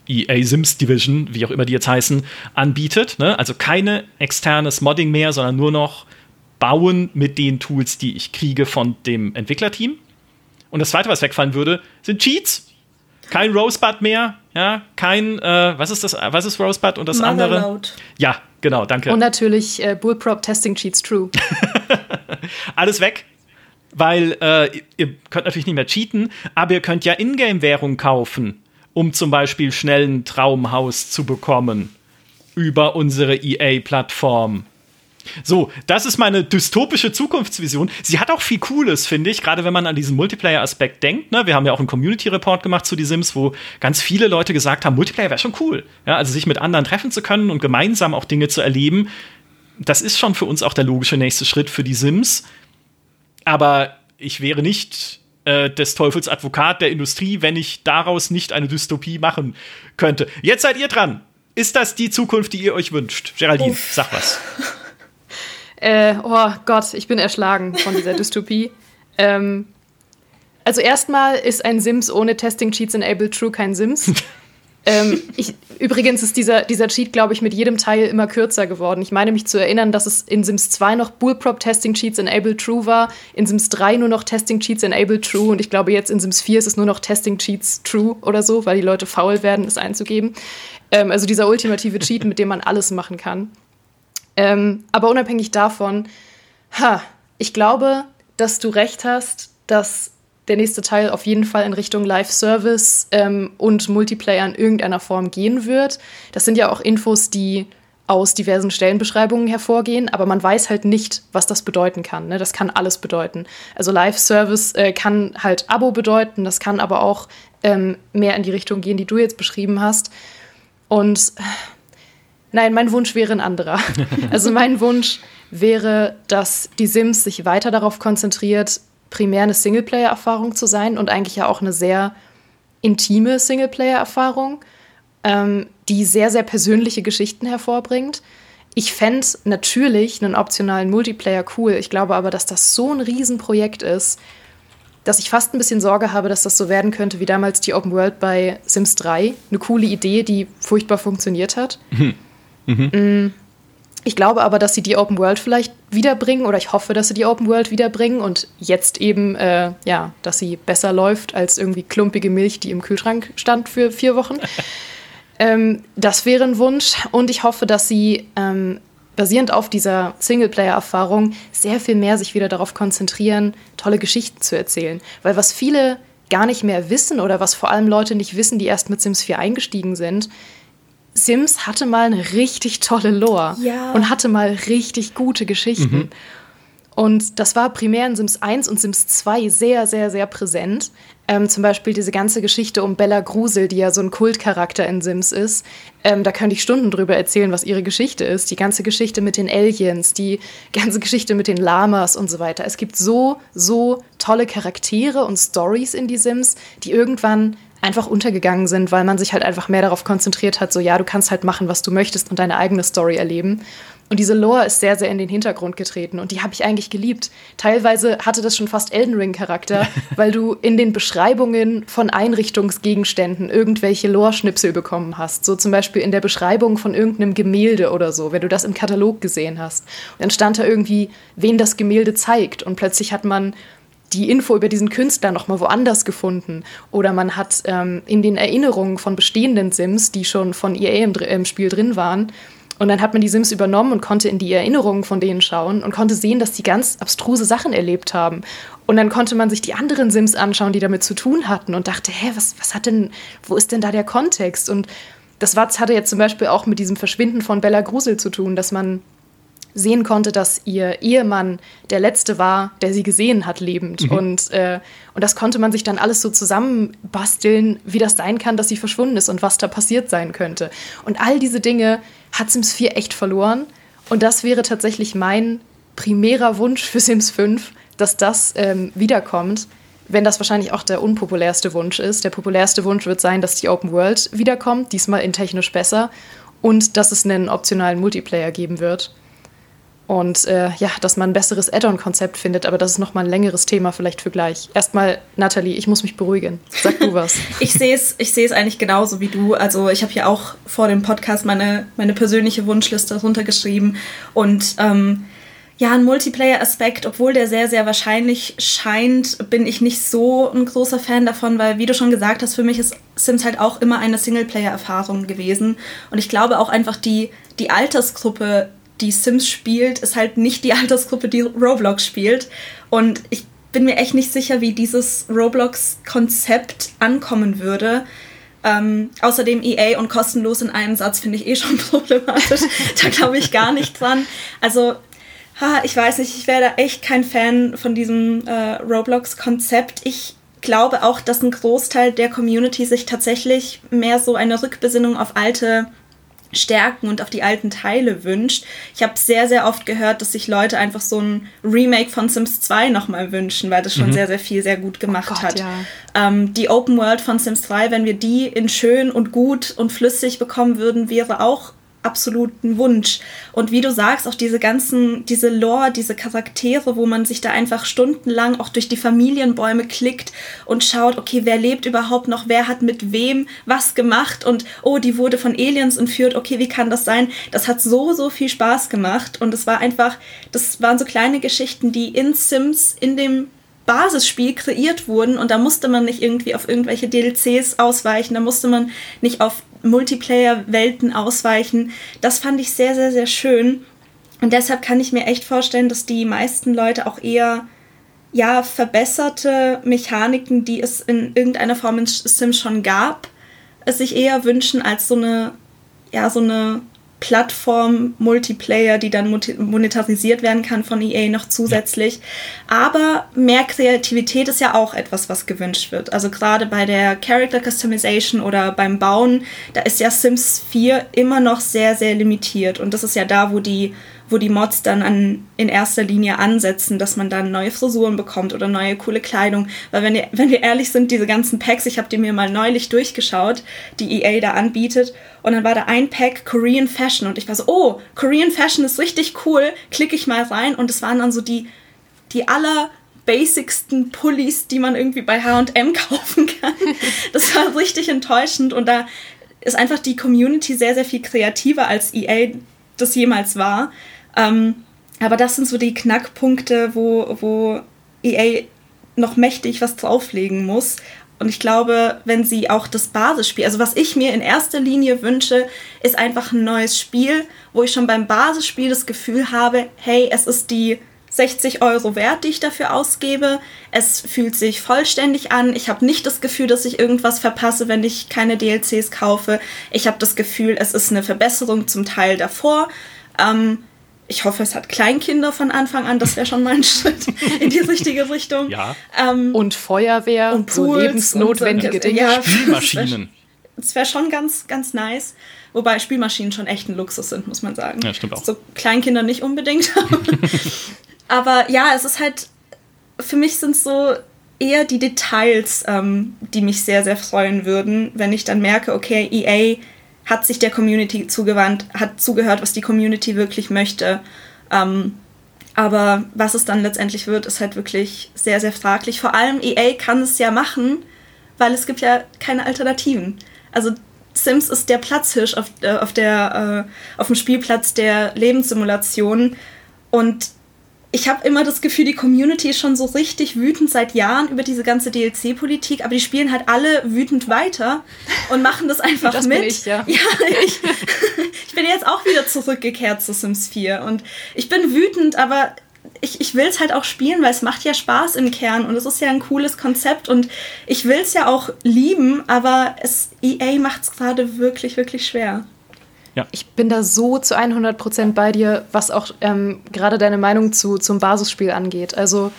EA Sims Division, wie auch immer die jetzt heißen, anbietet. Ne? Also keine externes Modding mehr, sondern nur noch bauen mit den Tools, die ich kriege von dem Entwicklerteam. Und das zweite, was wegfallen würde, sind Cheats. Kein Rosebud mehr, ja, kein, äh, was ist das, was ist Rosebud und das Motherload. andere? Ja, genau, danke. Und natürlich äh, Bullprop Testing Cheats True. Alles weg, weil äh, ihr könnt natürlich nicht mehr cheaten, aber ihr könnt ja Ingame-Währung kaufen, um zum Beispiel schnell ein Traumhaus zu bekommen über unsere EA-Plattform. So, das ist meine dystopische Zukunftsvision. Sie hat auch viel Cooles, finde ich, gerade wenn man an diesen Multiplayer-Aspekt denkt. Ne? Wir haben ja auch einen Community-Report gemacht zu The Sims, wo ganz viele Leute gesagt haben, Multiplayer wäre schon cool. Ja, also sich mit anderen treffen zu können und gemeinsam auch Dinge zu erleben. Das ist schon für uns auch der logische nächste Schritt für die Sims. Aber ich wäre nicht äh, des Teufels Advokat der Industrie, wenn ich daraus nicht eine Dystopie machen könnte. Jetzt seid ihr dran. Ist das die Zukunft, die ihr euch wünscht? Geraldine, Uff. sag was. Äh, oh Gott, ich bin erschlagen von dieser Dystopie. Ähm, also erstmal ist ein Sims ohne Testing Cheats Enable True kein Sims. ähm, ich, übrigens ist dieser, dieser Cheat, glaube ich, mit jedem Teil immer kürzer geworden. Ich meine mich zu erinnern, dass es in Sims 2 noch Bullprop Testing Cheats Enable True war, in Sims 3 nur noch Testing Cheats Enable True und ich glaube jetzt in Sims 4 ist es nur noch Testing Cheats True oder so, weil die Leute faul werden, es einzugeben. Ähm, also dieser ultimative Cheat, mit dem man alles machen kann. Ähm, aber unabhängig davon, ha, ich glaube, dass du recht hast, dass der nächste Teil auf jeden Fall in Richtung Live-Service ähm, und Multiplayer in irgendeiner Form gehen wird. Das sind ja auch Infos, die aus diversen Stellenbeschreibungen hervorgehen, aber man weiß halt nicht, was das bedeuten kann. Ne? Das kann alles bedeuten. Also Live-Service äh, kann halt Abo bedeuten, das kann aber auch ähm, mehr in die Richtung gehen, die du jetzt beschrieben hast. Und nein, mein Wunsch wäre ein anderer. also mein Wunsch wäre, dass die Sims sich weiter darauf konzentriert, primär eine Singleplayer-Erfahrung zu sein und eigentlich ja auch eine sehr intime Singleplayer-Erfahrung, ähm, die sehr, sehr persönliche Geschichten hervorbringt. Ich fände natürlich einen optionalen Multiplayer cool. Ich glaube aber, dass das so ein Riesenprojekt ist, dass ich fast ein bisschen Sorge habe, dass das so werden könnte wie damals die Open World bei Sims 3. Eine coole Idee, die furchtbar funktioniert hat. Mhm. Mhm. Ich glaube aber, dass sie die Open World vielleicht wiederbringen oder ich hoffe, dass sie die Open World wiederbringen und jetzt eben, äh, ja, dass sie besser läuft als irgendwie klumpige Milch, die im Kühlschrank stand für vier Wochen. ähm, das wäre ein Wunsch und ich hoffe, dass sie ähm, basierend auf dieser Singleplayer-Erfahrung sehr viel mehr sich wieder darauf konzentrieren, tolle Geschichten zu erzählen. Weil was viele gar nicht mehr wissen oder was vor allem Leute nicht wissen, die erst mit Sims 4 eingestiegen sind, Sims hatte mal eine richtig tolle Lore ja. und hatte mal richtig gute Geschichten. Mhm. Und das war primär in Sims 1 und Sims 2 sehr, sehr, sehr präsent. Ähm, zum Beispiel diese ganze Geschichte um Bella Grusel, die ja so ein Kultcharakter in Sims ist. Ähm, da könnte ich Stunden drüber erzählen, was ihre Geschichte ist. Die ganze Geschichte mit den Aliens, die ganze Geschichte mit den Lamas und so weiter. Es gibt so, so tolle Charaktere und Stories in die Sims, die irgendwann einfach untergegangen sind, weil man sich halt einfach mehr darauf konzentriert hat, so ja, du kannst halt machen, was du möchtest und deine eigene Story erleben. Und diese Lore ist sehr, sehr in den Hintergrund getreten und die habe ich eigentlich geliebt. Teilweise hatte das schon fast Elden Ring-Charakter, weil du in den Beschreibungen von Einrichtungsgegenständen irgendwelche Lore-Schnipsel bekommen hast. So zum Beispiel in der Beschreibung von irgendeinem Gemälde oder so, wenn du das im Katalog gesehen hast. Und dann stand da irgendwie, wen das Gemälde zeigt. Und plötzlich hat man die Info über diesen Künstler nochmal woanders gefunden. Oder man hat ähm, in den Erinnerungen von bestehenden Sims, die schon von EA im, im, Spiel drin waren, und dann hat man die Sims übernommen und konnte in die Erinnerungen von denen schauen und konnte sehen, dass die ganz abstruse Sachen erlebt haben. Und dann konnte man sich die anderen Sims anschauen, die damit zu tun hatten und dachte, hä, was, was hat denn, wo ist denn da der Kontext? Und das hatte jetzt zum Beispiel auch mit diesem Verschwinden von Bella Grusel zu tun, dass man sehen konnte, dass ihr Ehemann der Letzte war, der sie gesehen hat lebend. Mhm. Und, äh, und das konnte man sich dann alles so zusammenbasteln, wie das sein kann, dass sie verschwunden ist und was da passiert sein könnte. Und all diese Dinge hat Sims 4 echt verloren. Und das wäre tatsächlich mein primärer Wunsch für Sims 5, dass das ähm, wiederkommt. Wenn das wahrscheinlich auch der unpopulärste Wunsch ist. Der populärste Wunsch wird sein, dass die Open World wiederkommt, diesmal in technisch besser. Und dass es einen optionalen Multiplayer geben wird. Und äh, ja, dass man ein besseres Add-on-Konzept findet, aber das ist nochmal ein längeres Thema vielleicht für gleich. Erstmal, Nathalie, ich muss mich beruhigen. Sag du was. ich sehe es ich eigentlich genauso wie du. Also ich habe hier auch vor dem Podcast meine, meine persönliche Wunschliste runtergeschrieben. Und ähm, ja, ein Multiplayer-Aspekt, obwohl der sehr, sehr wahrscheinlich scheint, bin ich nicht so ein großer Fan davon, weil, wie du schon gesagt hast, für mich ist Sims halt auch immer eine Singleplayer-Erfahrung gewesen. Und ich glaube auch einfach die, die Altersgruppe die Sims spielt, ist halt nicht die Altersgruppe, die Roblox spielt. Und ich bin mir echt nicht sicher, wie dieses Roblox-Konzept ankommen würde. Ähm, außerdem EA und kostenlos in einem Satz finde ich eh schon problematisch. da glaube ich gar nicht dran. Also, ha, ich weiß nicht, ich wäre da echt kein Fan von diesem äh, Roblox-Konzept. Ich glaube auch, dass ein Großteil der Community sich tatsächlich mehr so eine Rückbesinnung auf alte Stärken und auf die alten Teile wünscht. Ich habe sehr, sehr oft gehört, dass sich Leute einfach so ein Remake von Sims 2 nochmal wünschen, weil das schon mhm. sehr, sehr viel sehr gut gemacht oh Gott, hat. Ja. Ähm, die Open World von Sims 2, wenn wir die in schön und gut und flüssig bekommen würden, wäre auch absoluten Wunsch. Und wie du sagst, auch diese ganzen, diese Lore, diese Charaktere, wo man sich da einfach stundenlang auch durch die Familienbäume klickt und schaut, okay, wer lebt überhaupt noch, wer hat mit wem was gemacht und oh, die wurde von Aliens entführt, okay, wie kann das sein? Das hat so, so viel Spaß gemacht und es war einfach, das waren so kleine Geschichten, die in Sims in dem Basisspiel kreiert wurden und da musste man nicht irgendwie auf irgendwelche DLCs ausweichen, da musste man nicht auf Multiplayer-Welten ausweichen. Das fand ich sehr, sehr, sehr schön. Und deshalb kann ich mir echt vorstellen, dass die meisten Leute auch eher ja, verbesserte Mechaniken, die es in irgendeiner Form in Sims schon gab, es sich eher wünschen als so eine, ja, so eine Plattform-Multiplayer, die dann monetarisiert werden kann von EA noch zusätzlich. Aber mehr Kreativität ist ja auch etwas, was gewünscht wird. Also gerade bei der Character Customization oder beim Bauen, da ist ja Sims 4 immer noch sehr, sehr limitiert. Und das ist ja da, wo die wo die Mods dann an, in erster Linie ansetzen, dass man dann neue Frisuren bekommt oder neue coole Kleidung. Weil wenn, wenn wir ehrlich sind, diese ganzen Packs, ich habe die mir mal neulich durchgeschaut, die EA da anbietet. Und dann war da ein Pack Korean Fashion und ich war so, oh, Korean Fashion ist richtig cool, klicke ich mal rein und es waren dann so die, die aller basicsten Pullis, die man irgendwie bei H&M kaufen kann. Das war richtig enttäuschend und da ist einfach die Community sehr, sehr viel kreativer als EA das jemals war. Ähm, aber das sind so die Knackpunkte, wo, wo EA noch mächtig was drauflegen muss. Und ich glaube, wenn sie auch das Basisspiel, also was ich mir in erster Linie wünsche, ist einfach ein neues Spiel, wo ich schon beim Basisspiel das Gefühl habe, hey, es ist die 60 Euro wert, die ich dafür ausgebe. Es fühlt sich vollständig an. Ich habe nicht das Gefühl, dass ich irgendwas verpasse, wenn ich keine DLCs kaufe. Ich habe das Gefühl, es ist eine Verbesserung zum Teil davor. Ähm, ich hoffe, es hat Kleinkinder von Anfang an. Das wäre schon mal ein Schritt in die richtige Richtung. Ja. Ähm, und Feuerwehr und Pools so lebensnotwendige und, Dinge. Ja, Spielmaschinen. Das wäre wär schon ganz, ganz nice. Wobei Spielmaschinen schon echt ein Luxus sind, muss man sagen. Ja, stimmt auch. So Kleinkinder nicht unbedingt. Aber ja, es ist halt, für mich sind es so eher die Details, ähm, die mich sehr, sehr freuen würden, wenn ich dann merke, okay, EA hat sich der Community zugewandt, hat zugehört, was die Community wirklich möchte. Ähm, aber was es dann letztendlich wird, ist halt wirklich sehr, sehr fraglich. Vor allem EA kann es ja machen, weil es gibt ja keine Alternativen. Also Sims ist der Platzhirsch auf, äh, auf, der, äh, auf dem Spielplatz der Lebenssimulation. Und ich habe immer das Gefühl, die Community ist schon so richtig wütend seit Jahren über diese ganze DLC-Politik, aber die spielen halt alle wütend weiter und machen das einfach das mit. Bin ich, ja. ja ich, ich bin jetzt auch wieder zurückgekehrt zu Sims 4 und ich bin wütend, aber ich, ich will es halt auch spielen, weil es macht ja Spaß im Kern und es ist ja ein cooles Konzept und ich will es ja auch lieben, aber es, EA macht es gerade wirklich, wirklich schwer. Ja. Ich bin da so zu 100 Prozent bei dir, was auch ähm, gerade deine Meinung zu, zum Basisspiel angeht. Also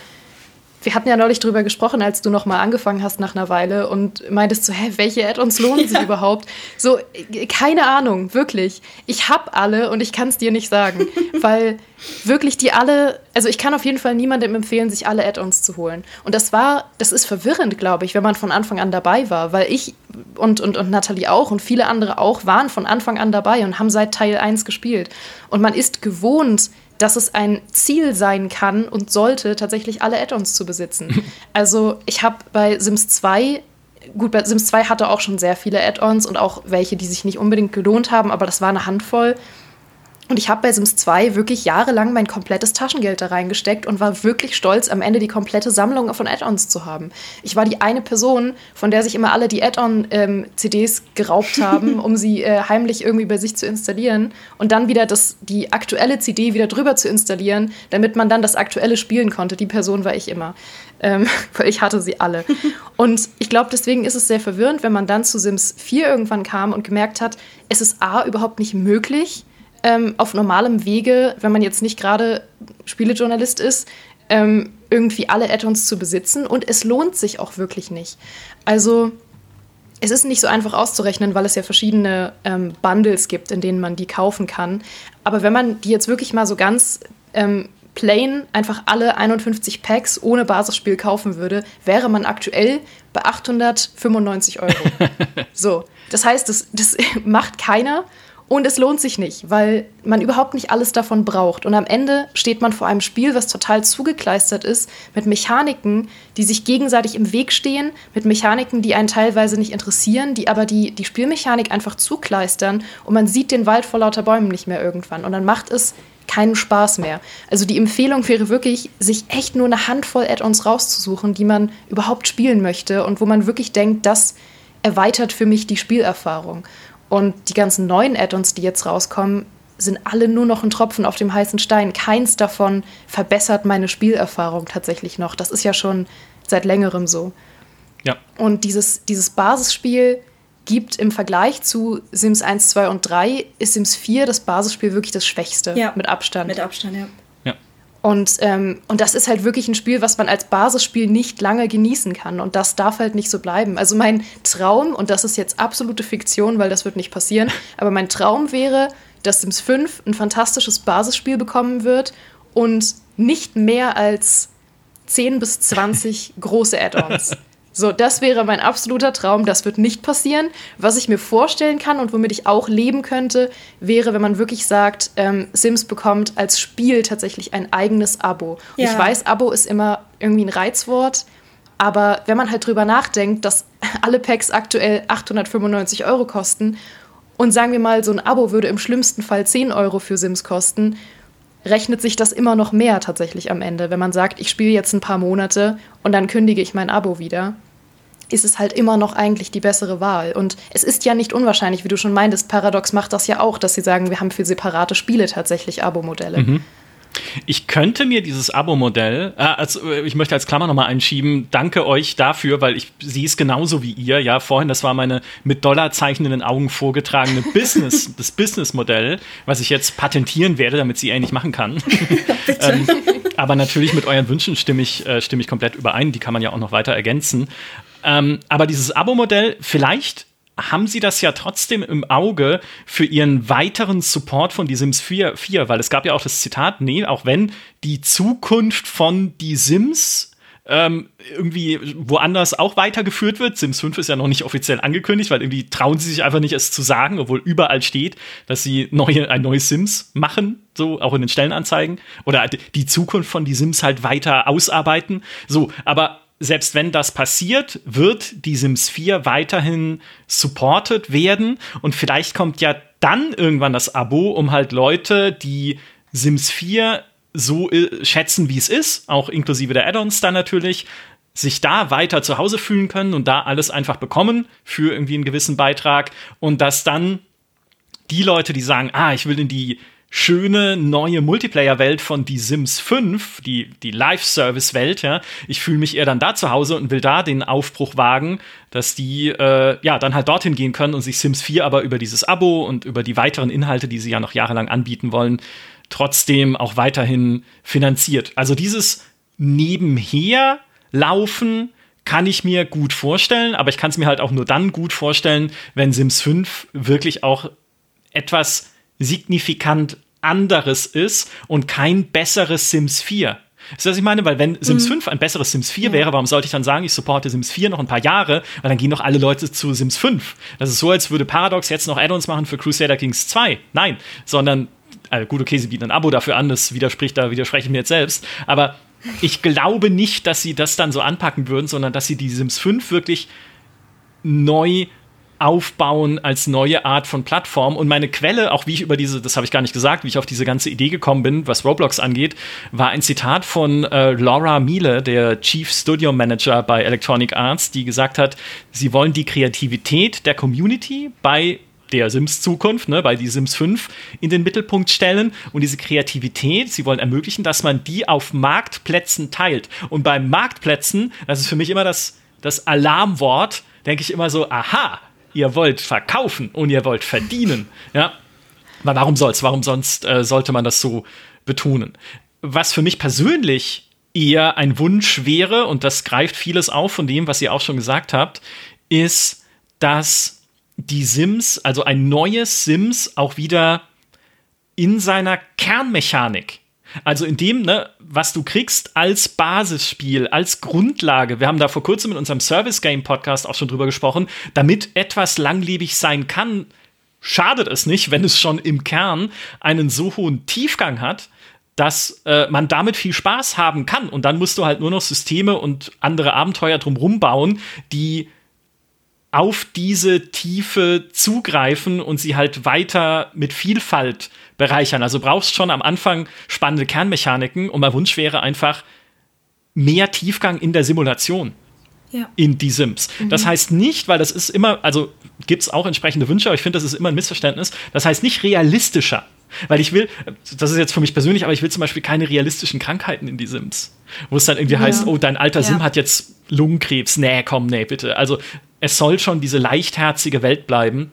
wir hatten ja neulich drüber gesprochen, als du noch mal angefangen hast nach einer Weile und meintest so, hä, welche Add-ons lohnen sich überhaupt? So, keine Ahnung, wirklich. Ich hab alle und ich kann es dir nicht sagen, weil wirklich die alle, also ich kann auf jeden Fall niemandem empfehlen, sich alle Add-ons zu holen. Und das war, das ist verwirrend, glaube ich, wenn man von Anfang an dabei war, weil ich und, und, und Nathalie auch und viele andere auch waren von Anfang an dabei und haben seit Teil 1 gespielt. Und man ist gewohnt, dass es ein Ziel sein kann und sollte, tatsächlich alle Add-ons zu besitzen. Also ich habe bei Sims 2 gut, bei Sims 2 hatte auch schon sehr viele Add-ons und auch welche, die sich nicht unbedingt gelohnt haben, aber das war eine Handvoll. Und ich habe bei Sims 2 wirklich jahrelang mein komplettes Taschengeld da reingesteckt und war wirklich stolz, am Ende die komplette Sammlung von Add-ons zu haben. Ich war die eine Person, von der sich immer alle die Add-on-CDs ähm, geraubt haben, um sie äh, heimlich irgendwie bei sich zu installieren und dann wieder das, die aktuelle CD wieder drüber zu installieren, damit man dann das aktuelle spielen konnte. Die Person war ich immer. Ähm, weil ich hatte sie alle. Und ich glaube, deswegen ist es sehr verwirrend, wenn man dann zu Sims 4 irgendwann kam und gemerkt hat, es ist A überhaupt nicht möglich, ähm, auf normalem Wege, wenn man jetzt nicht gerade Spielejournalist ist, ähm, irgendwie alle Add-ons zu besitzen. Und es lohnt sich auch wirklich nicht. Also es ist nicht so einfach auszurechnen, weil es ja verschiedene ähm, Bundles gibt, in denen man die kaufen kann. Aber wenn man die jetzt wirklich mal so ganz ähm, plain einfach alle 51 Packs ohne Basisspiel kaufen würde, wäre man aktuell bei 895 Euro. so, das heißt, das, das macht keiner. Und es lohnt sich nicht, weil man überhaupt nicht alles davon braucht. Und am Ende steht man vor einem Spiel, was total zugekleistert ist, mit Mechaniken, die sich gegenseitig im Weg stehen, mit Mechaniken, die einen teilweise nicht interessieren, die aber die, die Spielmechanik einfach zukleistern und man sieht den Wald vor lauter Bäumen nicht mehr irgendwann. Und dann macht es keinen Spaß mehr. Also die Empfehlung wäre wirklich, sich echt nur eine Handvoll Add-ons rauszusuchen, die man überhaupt spielen möchte und wo man wirklich denkt, das erweitert für mich die Spielerfahrung. Und die ganzen neuen Add-ons, die jetzt rauskommen, sind alle nur noch ein Tropfen auf dem heißen Stein. Keins davon verbessert meine Spielerfahrung tatsächlich noch. Das ist ja schon seit längerem so. Ja. Und dieses, dieses Basisspiel gibt im Vergleich zu Sims 1, 2 und 3 ist Sims 4 das Basisspiel wirklich das Schwächste. Ja. Mit Abstand. Mit Abstand, ja. Und, ähm, und das ist halt wirklich ein Spiel, was man als Basisspiel nicht lange genießen kann. Und das darf halt nicht so bleiben. Also mein Traum, und das ist jetzt absolute Fiktion, weil das wird nicht passieren, aber mein Traum wäre, dass Sims 5 ein fantastisches Basisspiel bekommen wird und nicht mehr als 10 bis 20 große Add-ons. So, das wäre mein absoluter Traum. Das wird nicht passieren. Was ich mir vorstellen kann und womit ich auch leben könnte, wäre, wenn man wirklich sagt, ähm, Sims bekommt als Spiel tatsächlich ein eigenes Abo. Ja. Ich weiß, Abo ist immer irgendwie ein Reizwort. Aber wenn man halt drüber nachdenkt, dass alle Packs aktuell 895 Euro kosten und sagen wir mal, so ein Abo würde im schlimmsten Fall 10 Euro für Sims kosten, rechnet sich das immer noch mehr tatsächlich am Ende. Wenn man sagt, ich spiele jetzt ein paar Monate und dann kündige ich mein Abo wieder, ist es halt immer noch eigentlich die bessere Wahl. Und es ist ja nicht unwahrscheinlich, wie du schon meintest, Paradox macht das ja auch, dass sie sagen, wir haben für separate Spiele tatsächlich Abo-Modelle. Mhm. Ich könnte mir dieses Abo-Modell, äh, also ich möchte als Klammer nochmal einschieben, danke euch dafür, weil ich sehe es genauso wie ihr. Ja, vorhin, das war meine mit Dollarzeichen in den Augen vorgetragene Business, das Business-Modell, was ich jetzt patentieren werde, damit sie ähnlich machen kann. ähm, aber natürlich mit euren Wünschen stimme ich, äh, stimme ich komplett überein. Die kann man ja auch noch weiter ergänzen. Ähm, aber dieses Abo-Modell, vielleicht haben sie das ja trotzdem im Auge für ihren weiteren Support von Die Sims 4, 4, weil es gab ja auch das Zitat, nee, auch wenn die Zukunft von Die Sims ähm, irgendwie woanders auch weitergeführt wird. Sims 5 ist ja noch nicht offiziell angekündigt, weil irgendwie trauen sie sich einfach nicht, es zu sagen, obwohl überall steht, dass sie neue, ein neues Sims machen, so auch in den Stellenanzeigen. Oder die Zukunft von die Sims halt weiter ausarbeiten. So, aber selbst wenn das passiert, wird die Sims 4 weiterhin supported werden. Und vielleicht kommt ja dann irgendwann das Abo, um halt Leute, die Sims 4 so äh, schätzen, wie es ist, auch inklusive der Add-ons dann natürlich, sich da weiter zu Hause fühlen können und da alles einfach bekommen für irgendwie einen gewissen Beitrag. Und dass dann die Leute, die sagen, ah, ich will in die schöne neue Multiplayer-Welt von Die Sims 5, die, die Live-Service-Welt, ja. Ich fühle mich eher dann da zu Hause und will da den Aufbruch wagen, dass die äh, ja dann halt dorthin gehen können und sich Sims 4 aber über dieses Abo und über die weiteren Inhalte, die sie ja noch jahrelang anbieten wollen, trotzdem auch weiterhin finanziert. Also dieses nebenher laufen kann ich mir gut vorstellen, aber ich kann es mir halt auch nur dann gut vorstellen, wenn Sims 5 wirklich auch etwas signifikant anderes ist und kein besseres Sims 4. Ist das, was ich meine? Weil wenn Sims mhm. 5 ein besseres Sims 4 ja. wäre, warum sollte ich dann sagen, ich supporte Sims 4 noch ein paar Jahre, weil dann gehen doch alle Leute zu Sims 5. Das ist so, als würde Paradox jetzt noch Add-ons machen für Crusader Kings 2. Nein, sondern, also gut, okay, sie bieten ein Abo dafür an, das widerspricht, da widerspreche ich mir jetzt selbst, aber ich glaube nicht, dass sie das dann so anpacken würden, sondern dass sie die Sims 5 wirklich neu aufbauen als neue Art von Plattform. Und meine Quelle, auch wie ich über diese, das habe ich gar nicht gesagt, wie ich auf diese ganze Idee gekommen bin, was Roblox angeht, war ein Zitat von äh, Laura Miele, der Chief Studio Manager bei Electronic Arts, die gesagt hat, sie wollen die Kreativität der Community bei der Sims Zukunft, ne, bei die Sims 5 in den Mittelpunkt stellen und diese Kreativität, sie wollen ermöglichen, dass man die auf Marktplätzen teilt. Und bei Marktplätzen, das ist für mich immer das, das Alarmwort, denke ich immer so, aha, ihr wollt verkaufen und ihr wollt verdienen. Ja, weil warum soll's? Warum sonst äh, sollte man das so betonen? Was für mich persönlich eher ein Wunsch wäre, und das greift vieles auf von dem, was ihr auch schon gesagt habt, ist, dass die Sims, also ein neues Sims, auch wieder in seiner Kernmechanik also in dem, ne, was du kriegst als Basisspiel, als Grundlage. Wir haben da vor kurzem in unserem Service Game Podcast auch schon drüber gesprochen, damit etwas langlebig sein kann, schadet es nicht, wenn es schon im Kern einen so hohen Tiefgang hat, dass äh, man damit viel Spaß haben kann. Und dann musst du halt nur noch Systeme und andere Abenteuer drumherum bauen, die auf diese Tiefe zugreifen und sie halt weiter mit Vielfalt bereichern. Also brauchst schon am Anfang spannende Kernmechaniken und mein Wunsch wäre einfach mehr Tiefgang in der Simulation. Ja. In die Sims. Mhm. Das heißt nicht, weil das ist immer, also gibt es auch entsprechende Wünsche, aber ich finde, das ist immer ein Missverständnis. Das heißt nicht realistischer. Weil ich will, das ist jetzt für mich persönlich, aber ich will zum Beispiel keine realistischen Krankheiten in die Sims. Wo es dann irgendwie ja. heißt, oh, dein alter ja. Sim hat jetzt Lungenkrebs. Nee, komm, nee, bitte. Also es soll schon diese leichtherzige Welt bleiben.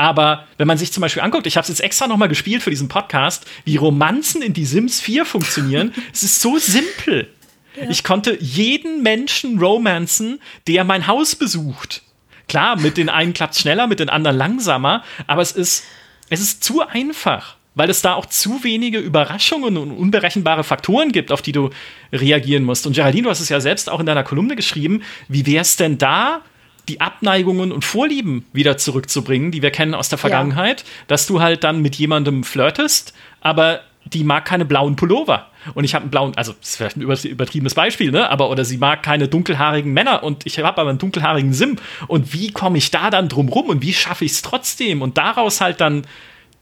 Aber wenn man sich zum Beispiel anguckt, ich habe es jetzt extra nochmal gespielt für diesen Podcast, wie Romanzen in die Sims 4 funktionieren, es ist so simpel. Ja. Ich konnte jeden Menschen romanzen, der mein Haus besucht. Klar, mit den einen klappt es schneller, mit den anderen langsamer, aber es ist, es ist zu einfach weil es da auch zu wenige Überraschungen und unberechenbare Faktoren gibt, auf die du reagieren musst. Und Geraldine, du hast es ja selbst auch in deiner Kolumne geschrieben. Wie wäre es denn da, die Abneigungen und Vorlieben wieder zurückzubringen, die wir kennen aus der Vergangenheit, ja. dass du halt dann mit jemandem flirtest, aber die mag keine blauen Pullover. Und ich habe einen blauen, also das ist vielleicht ein übertriebenes Beispiel, ne? Aber oder sie mag keine dunkelhaarigen Männer und ich habe aber einen dunkelhaarigen Sim. Und wie komme ich da dann drum rum und wie schaffe ich es trotzdem? Und daraus halt dann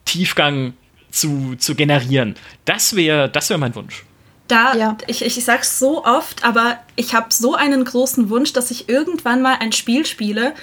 Tiefgang zu, zu generieren. Das wäre das wär mein Wunsch. Da, ja. ich, ich, ich sag's so oft, aber ich habe so einen großen Wunsch, dass ich irgendwann mal ein Spiel spiele,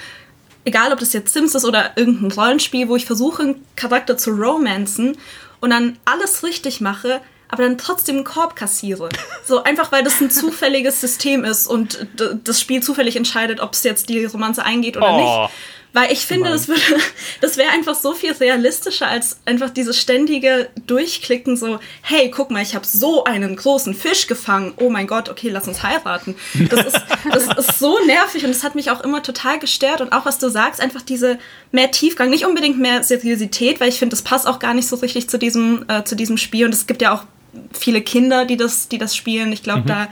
egal ob das jetzt Sims ist oder irgendein Rollenspiel, wo ich versuche, einen Charakter zu romanzen und dann alles richtig mache, aber dann trotzdem einen Korb kassiere. So einfach, weil das ein zufälliges System ist und das Spiel zufällig entscheidet, ob es jetzt die Romanze eingeht oder oh. nicht. Weil ich finde, das, würde, das wäre einfach so viel realistischer als einfach dieses ständige Durchklicken, so, hey, guck mal, ich habe so einen großen Fisch gefangen. Oh mein Gott, okay, lass uns heiraten. Das ist, das ist so nervig und das hat mich auch immer total gestört. Und auch was du sagst, einfach diese mehr Tiefgang, nicht unbedingt mehr Seriosität, weil ich finde, das passt auch gar nicht so richtig zu diesem, äh, zu diesem Spiel. Und es gibt ja auch viele Kinder, die das, die das spielen. Ich glaube, mhm. da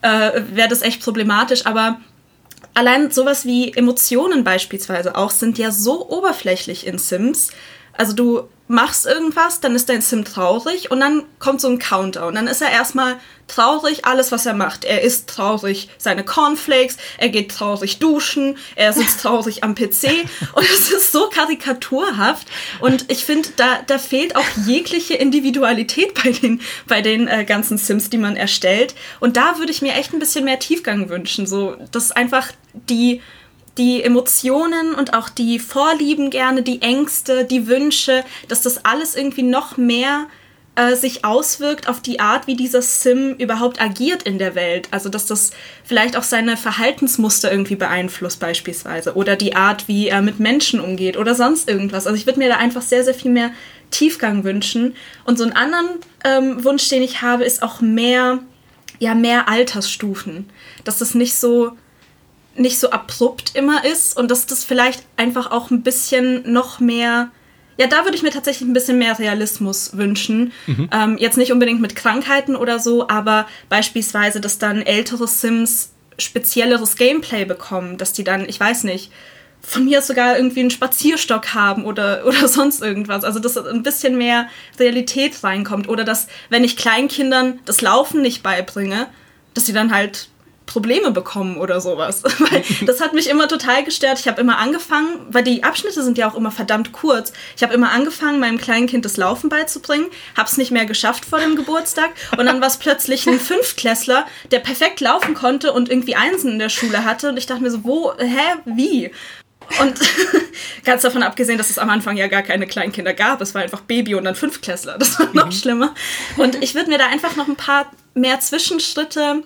äh, wäre das echt problematisch. Aber allein sowas wie Emotionen beispielsweise auch sind ja so oberflächlich in Sims. Also du machst irgendwas, dann ist dein Sim traurig und dann kommt so ein Countdown. Dann ist er erstmal traurig, alles was er macht. Er isst traurig seine Cornflakes, er geht traurig duschen, er sitzt traurig am PC und es ist so karikaturhaft und ich finde, da, da fehlt auch jegliche Individualität bei den, bei den äh, ganzen Sims, die man erstellt. Und da würde ich mir echt ein bisschen mehr Tiefgang wünschen, so dass einfach die die Emotionen und auch die Vorlieben gerne, die Ängste, die Wünsche, dass das alles irgendwie noch mehr äh, sich auswirkt auf die Art, wie dieser Sim überhaupt agiert in der Welt. Also dass das vielleicht auch seine Verhaltensmuster irgendwie beeinflusst beispielsweise oder die Art, wie er mit Menschen umgeht oder sonst irgendwas. Also ich würde mir da einfach sehr, sehr viel mehr Tiefgang wünschen. Und so einen anderen ähm, Wunsch, den ich habe, ist auch mehr, ja, mehr Altersstufen. Dass das nicht so nicht so abrupt immer ist und dass das vielleicht einfach auch ein bisschen noch mehr. Ja, da würde ich mir tatsächlich ein bisschen mehr Realismus wünschen. Mhm. Ähm, jetzt nicht unbedingt mit Krankheiten oder so, aber beispielsweise, dass dann ältere Sims spezielleres Gameplay bekommen, dass die dann, ich weiß nicht, von mir sogar irgendwie einen Spazierstock haben oder, oder sonst irgendwas. Also, dass ein bisschen mehr Realität reinkommt. Oder dass, wenn ich Kleinkindern das Laufen nicht beibringe, dass sie dann halt Probleme bekommen oder sowas. Weil das hat mich immer total gestört. Ich habe immer angefangen, weil die Abschnitte sind ja auch immer verdammt kurz. Ich habe immer angefangen, meinem kleinen Kind das Laufen beizubringen, habe es nicht mehr geschafft vor dem Geburtstag und dann war es plötzlich ein Fünftklässler, der perfekt laufen konnte und irgendwie Einsen in der Schule hatte und ich dachte mir so, wo, hä, wie? Und ganz davon abgesehen, dass es am Anfang ja gar keine Kleinkinder gab. Es war einfach Baby und dann Fünftklässler. Das war noch mhm. schlimmer. Und ich würde mir da einfach noch ein paar mehr Zwischenschritte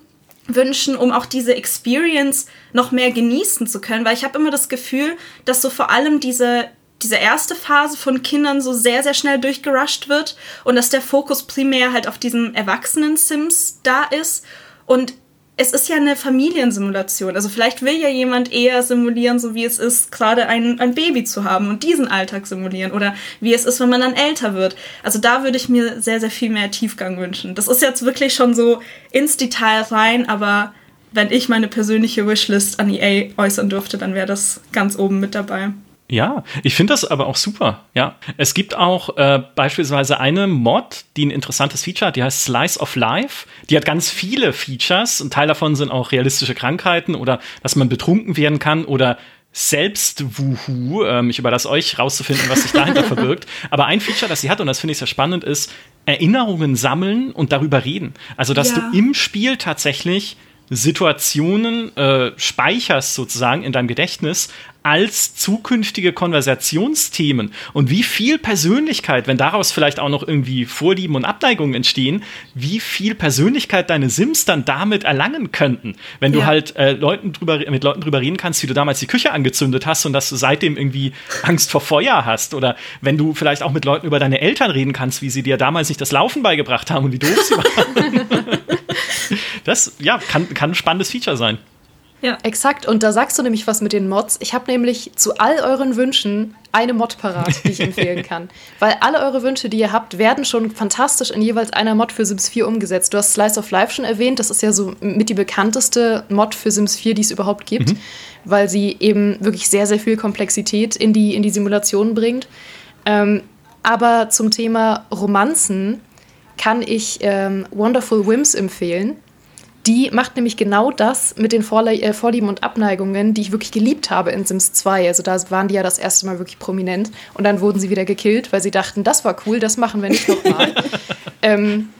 wünschen, um auch diese Experience noch mehr genießen zu können, weil ich habe immer das Gefühl, dass so vor allem diese diese erste Phase von Kindern so sehr, sehr schnell durchgerusht wird und dass der Fokus primär halt auf diesen Erwachsenen-Sims da ist. Und es ist ja eine Familiensimulation. Also vielleicht will ja jemand eher simulieren, so wie es ist, gerade ein, ein Baby zu haben und diesen Alltag simulieren oder wie es ist, wenn man dann älter wird. Also da würde ich mir sehr, sehr viel mehr Tiefgang wünschen. Das ist jetzt wirklich schon so ins Detail rein, aber wenn ich meine persönliche Wishlist an EA äußern dürfte, dann wäre das ganz oben mit dabei. Ja, ich finde das aber auch super. Ja, es gibt auch äh, beispielsweise eine Mod, die ein interessantes Feature hat, die heißt Slice of Life. Die hat ganz viele Features. Ein Teil davon sind auch realistische Krankheiten oder dass man betrunken werden kann oder selbst Wuhu. Ähm, ich überlasse euch rauszufinden, was sich dahinter verbirgt. Aber ein Feature, das sie hat, und das finde ich sehr spannend, ist Erinnerungen sammeln und darüber reden. Also, dass ja. du im Spiel tatsächlich Situationen äh, speicherst sozusagen in deinem Gedächtnis als zukünftige Konversationsthemen und wie viel Persönlichkeit, wenn daraus vielleicht auch noch irgendwie Vorlieben und Abneigungen entstehen, wie viel Persönlichkeit deine Sims dann damit erlangen könnten, wenn du ja. halt äh, Leuten drüber, mit Leuten drüber reden kannst, wie du damals die Küche angezündet hast und dass du seitdem irgendwie Angst vor Feuer hast oder wenn du vielleicht auch mit Leuten über deine Eltern reden kannst, wie sie dir damals nicht das Laufen beigebracht haben und wie doof sie waren. das ja, kann, kann ein spannendes Feature sein. Ja. Exakt. Und da sagst du nämlich was mit den Mods. Ich habe nämlich zu all euren Wünschen eine Mod parat, die ich empfehlen kann. Weil alle eure Wünsche, die ihr habt, werden schon fantastisch in jeweils einer Mod für Sims 4 umgesetzt. Du hast Slice of Life schon erwähnt. Das ist ja so mit die bekannteste Mod für Sims 4, die es überhaupt gibt. Mhm. Weil sie eben wirklich sehr, sehr viel Komplexität in die, in die Simulation bringt. Ähm, aber zum Thema Romanzen kann ich ähm, Wonderful Whims empfehlen. Die macht nämlich genau das mit den Vorle äh, Vorlieben und Abneigungen, die ich wirklich geliebt habe in Sims 2. Also da waren die ja das erste Mal wirklich prominent und dann wurden sie wieder gekillt, weil sie dachten, das war cool, das machen wir nicht nochmal. ähm,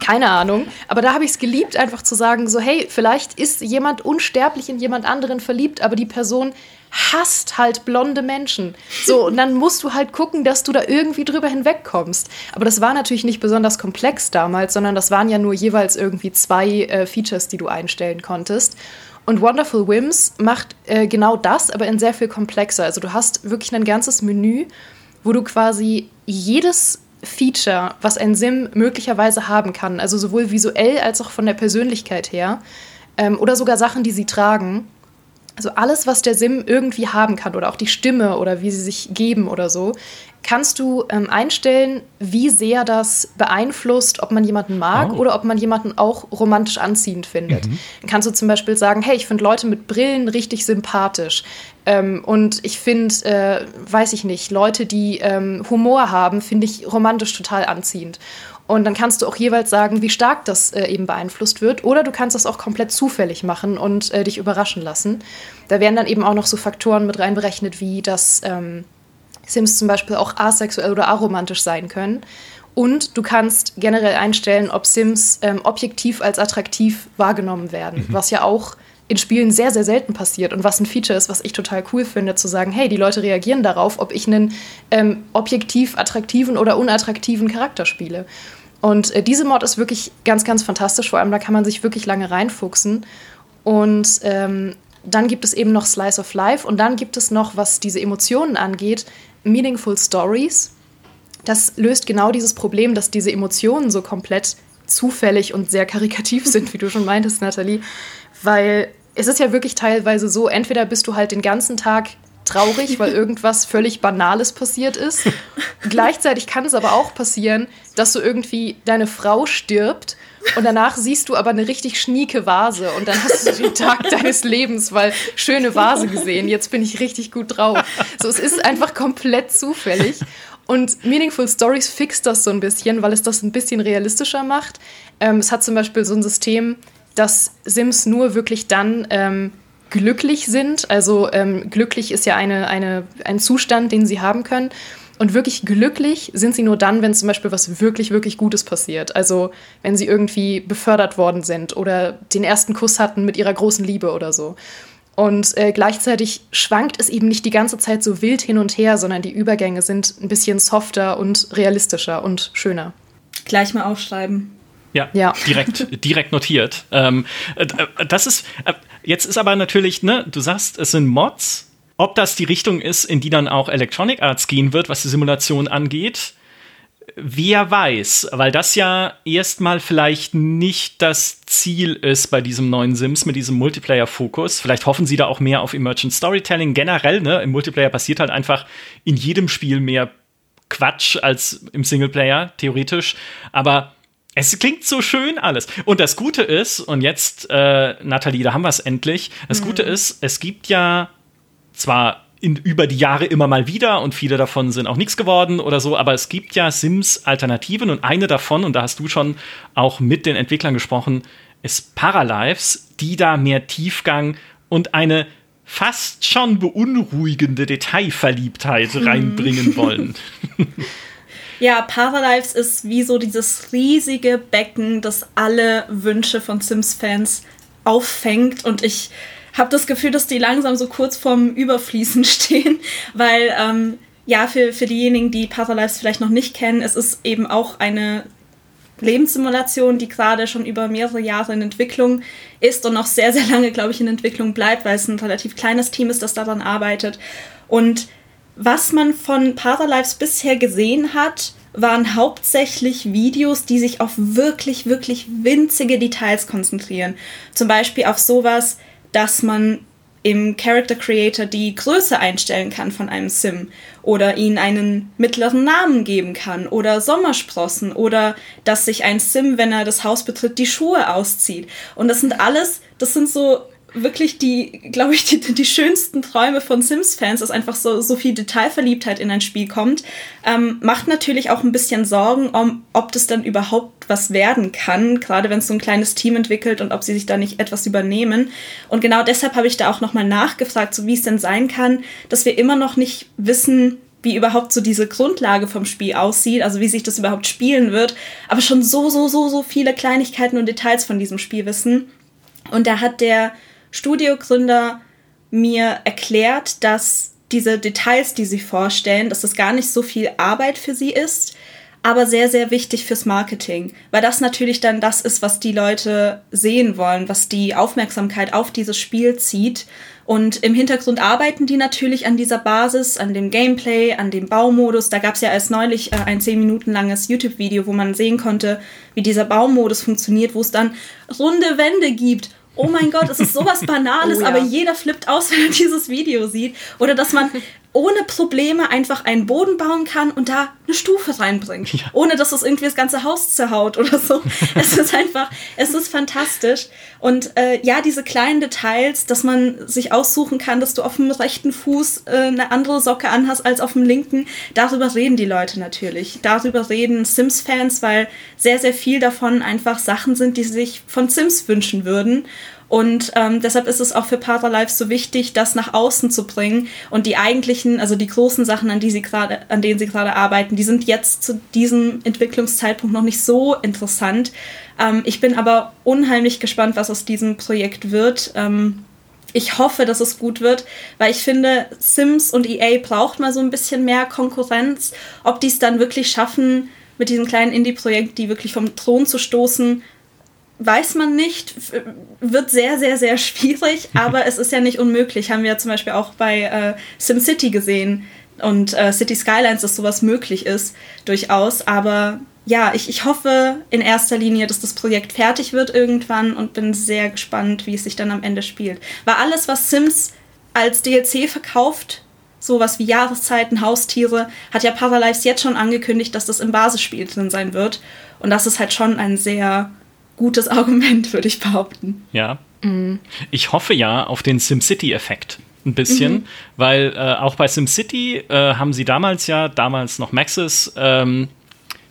keine Ahnung. Aber da habe ich es geliebt, einfach zu sagen, so, hey, vielleicht ist jemand unsterblich in jemand anderen verliebt, aber die Person hasst halt blonde Menschen. So, und dann musst du halt gucken, dass du da irgendwie drüber hinwegkommst. Aber das war natürlich nicht besonders komplex damals, sondern das waren ja nur jeweils irgendwie zwei äh, Features, die du einstellen konntest. Und Wonderful Whims macht äh, genau das, aber in sehr viel komplexer. Also du hast wirklich ein ganzes Menü, wo du quasi jedes Feature, was ein Sim möglicherweise haben kann, also sowohl visuell als auch von der Persönlichkeit her, ähm, oder sogar Sachen, die sie tragen, also alles, was der Sim irgendwie haben kann oder auch die Stimme oder wie sie sich geben oder so, kannst du ähm, einstellen, wie sehr das beeinflusst, ob man jemanden mag oh. oder ob man jemanden auch romantisch anziehend findet. Mhm. Dann kannst du zum Beispiel sagen, hey, ich finde Leute mit Brillen richtig sympathisch. Ähm, und ich finde, äh, weiß ich nicht, Leute, die ähm, Humor haben, finde ich romantisch total anziehend. Und dann kannst du auch jeweils sagen, wie stark das äh, eben beeinflusst wird. Oder du kannst das auch komplett zufällig machen und äh, dich überraschen lassen. Da werden dann eben auch noch so Faktoren mit reinberechnet, wie dass ähm, Sims zum Beispiel auch asexuell oder aromantisch sein können. Und du kannst generell einstellen, ob Sims ähm, objektiv als attraktiv wahrgenommen werden, mhm. was ja auch in Spielen sehr, sehr selten passiert und was ein Feature ist, was ich total cool finde, zu sagen, hey, die Leute reagieren darauf, ob ich einen ähm, objektiv attraktiven oder unattraktiven Charakter spiele. Und äh, diese Mod ist wirklich ganz, ganz fantastisch, vor allem da kann man sich wirklich lange reinfuchsen. Und ähm, dann gibt es eben noch Slice of Life und dann gibt es noch, was diese Emotionen angeht, Meaningful Stories. Das löst genau dieses Problem, dass diese Emotionen so komplett zufällig und sehr karikativ sind, wie du schon meintest, Nathalie. Weil es ist ja wirklich teilweise so, entweder bist du halt den ganzen Tag traurig, weil irgendwas völlig Banales passiert ist. Gleichzeitig kann es aber auch passieren, dass du irgendwie deine Frau stirbt und danach siehst du aber eine richtig schnieke Vase und dann hast du den Tag deines Lebens, weil schöne Vase gesehen, jetzt bin ich richtig gut drauf. So, es ist einfach komplett zufällig. Und Meaningful Stories fixt das so ein bisschen, weil es das ein bisschen realistischer macht. Ähm, es hat zum Beispiel so ein System, dass Sims nur wirklich dann ähm, glücklich sind. Also ähm, glücklich ist ja eine, eine, ein Zustand, den sie haben können. Und wirklich glücklich sind sie nur dann, wenn zum Beispiel was wirklich, wirklich Gutes passiert. Also wenn sie irgendwie befördert worden sind oder den ersten Kuss hatten mit ihrer großen Liebe oder so. Und äh, gleichzeitig schwankt es eben nicht die ganze Zeit so wild hin und her, sondern die Übergänge sind ein bisschen softer und realistischer und schöner. Gleich mal aufschreiben. Ja, ja. direkt, direkt notiert. Ähm, äh, äh, das ist, äh, jetzt ist aber natürlich, ne, du sagst, es sind Mods. Ob das die Richtung ist, in die dann auch Electronic Arts gehen wird, was die Simulation angeht, wer weiß, weil das ja erstmal vielleicht nicht das Ziel ist bei diesem neuen Sims mit diesem Multiplayer-Fokus. Vielleicht hoffen sie da auch mehr auf Emergent Storytelling. Generell, ne, im Multiplayer passiert halt einfach in jedem Spiel mehr Quatsch als im Singleplayer, theoretisch. Aber es klingt so schön alles. Und das Gute ist, und jetzt, äh, Nathalie, da haben wir es endlich. Das mhm. Gute ist, es gibt ja zwar in, über die Jahre immer mal wieder und viele davon sind auch nichts geworden oder so, aber es gibt ja Sims-Alternativen und eine davon, und da hast du schon auch mit den Entwicklern gesprochen, ist Paralives, die da mehr Tiefgang und eine fast schon beunruhigende Detailverliebtheit hm. reinbringen wollen. Ja, Paralives ist wie so dieses riesige Becken, das alle Wünsche von Sims-Fans auffängt und ich habe das Gefühl, dass die langsam so kurz vorm Überfließen stehen, weil ähm, ja, für, für diejenigen, die Paralives vielleicht noch nicht kennen, es ist eben auch eine Lebenssimulation, die gerade schon über mehrere Jahre in Entwicklung ist und noch sehr, sehr lange, glaube ich, in Entwicklung bleibt, weil es ein relativ kleines Team ist, das daran arbeitet. Und was man von Paralives bisher gesehen hat, waren hauptsächlich Videos, die sich auf wirklich, wirklich winzige Details konzentrieren. Zum Beispiel auf sowas, dass man im Character Creator die Größe einstellen kann von einem Sim oder ihnen einen mittleren Namen geben kann oder Sommersprossen oder dass sich ein Sim, wenn er das Haus betritt, die Schuhe auszieht. Und das sind alles, das sind so wirklich die, glaube ich, die, die schönsten Träume von Sims-Fans, dass einfach so, so viel Detailverliebtheit in ein Spiel kommt. Ähm, macht natürlich auch ein bisschen Sorgen, um, ob das dann überhaupt was werden kann, gerade wenn es so ein kleines Team entwickelt und ob sie sich da nicht etwas übernehmen. Und genau deshalb habe ich da auch nochmal nachgefragt, so wie es denn sein kann, dass wir immer noch nicht wissen, wie überhaupt so diese Grundlage vom Spiel aussieht, also wie sich das überhaupt spielen wird, aber schon so, so, so, so viele Kleinigkeiten und Details von diesem Spiel wissen. Und da hat der Studiogründer mir erklärt, dass diese Details, die sie vorstellen, dass das gar nicht so viel Arbeit für sie ist, aber sehr, sehr wichtig fürs Marketing, weil das natürlich dann das ist, was die Leute sehen wollen, was die Aufmerksamkeit auf dieses Spiel zieht. Und im Hintergrund arbeiten die natürlich an dieser Basis, an dem Gameplay, an dem Baumodus. Da gab es ja erst neulich äh, ein 10 Minuten langes YouTube-Video, wo man sehen konnte, wie dieser Baumodus funktioniert, wo es dann runde Wände gibt oh mein Gott, es ist sowas Banales, oh, ja. aber jeder flippt aus, wenn er dieses Video sieht. Oder dass man ohne Probleme einfach einen Boden bauen kann und da eine Stufe reinbringt. Ja. Ohne dass es irgendwie das ganze Haus zerhaut oder so. es ist einfach, es ist fantastisch. Und äh, ja, diese kleinen Details, dass man sich aussuchen kann, dass du auf dem rechten Fuß äh, eine andere Socke anhast als auf dem linken, darüber reden die Leute natürlich. Darüber reden Sims-Fans, weil sehr, sehr viel davon einfach Sachen sind, die sie sich von Sims wünschen würden. Und ähm, deshalb ist es auch für Paralife so wichtig, das nach außen zu bringen. Und die eigentlichen, also die großen Sachen, an, die sie grade, an denen sie gerade arbeiten, die sind jetzt zu diesem Entwicklungszeitpunkt noch nicht so interessant. Ähm, ich bin aber unheimlich gespannt, was aus diesem Projekt wird. Ähm, ich hoffe, dass es gut wird, weil ich finde, Sims und EA braucht mal so ein bisschen mehr Konkurrenz. Ob die es dann wirklich schaffen, mit diesem kleinen Indie-Projekt, die wirklich vom Thron zu stoßen, weiß man nicht, wird sehr, sehr, sehr schwierig, aber es ist ja nicht unmöglich. Haben wir zum Beispiel auch bei äh, SimCity gesehen und äh, City Skylines, dass sowas möglich ist, durchaus. Aber ja, ich, ich hoffe in erster Linie, dass das Projekt fertig wird irgendwann und bin sehr gespannt, wie es sich dann am Ende spielt. Weil alles, was Sims als DLC verkauft, sowas wie Jahreszeiten, Haustiere, hat ja Paralives jetzt schon angekündigt, dass das im Basisspiel drin sein wird. Und das ist halt schon ein sehr gutes Argument, würde ich behaupten. Ja. Mhm. Ich hoffe ja auf den SimCity-Effekt ein bisschen, mhm. weil äh, auch bei SimCity äh, haben sie damals ja, damals noch Maxis, ähm,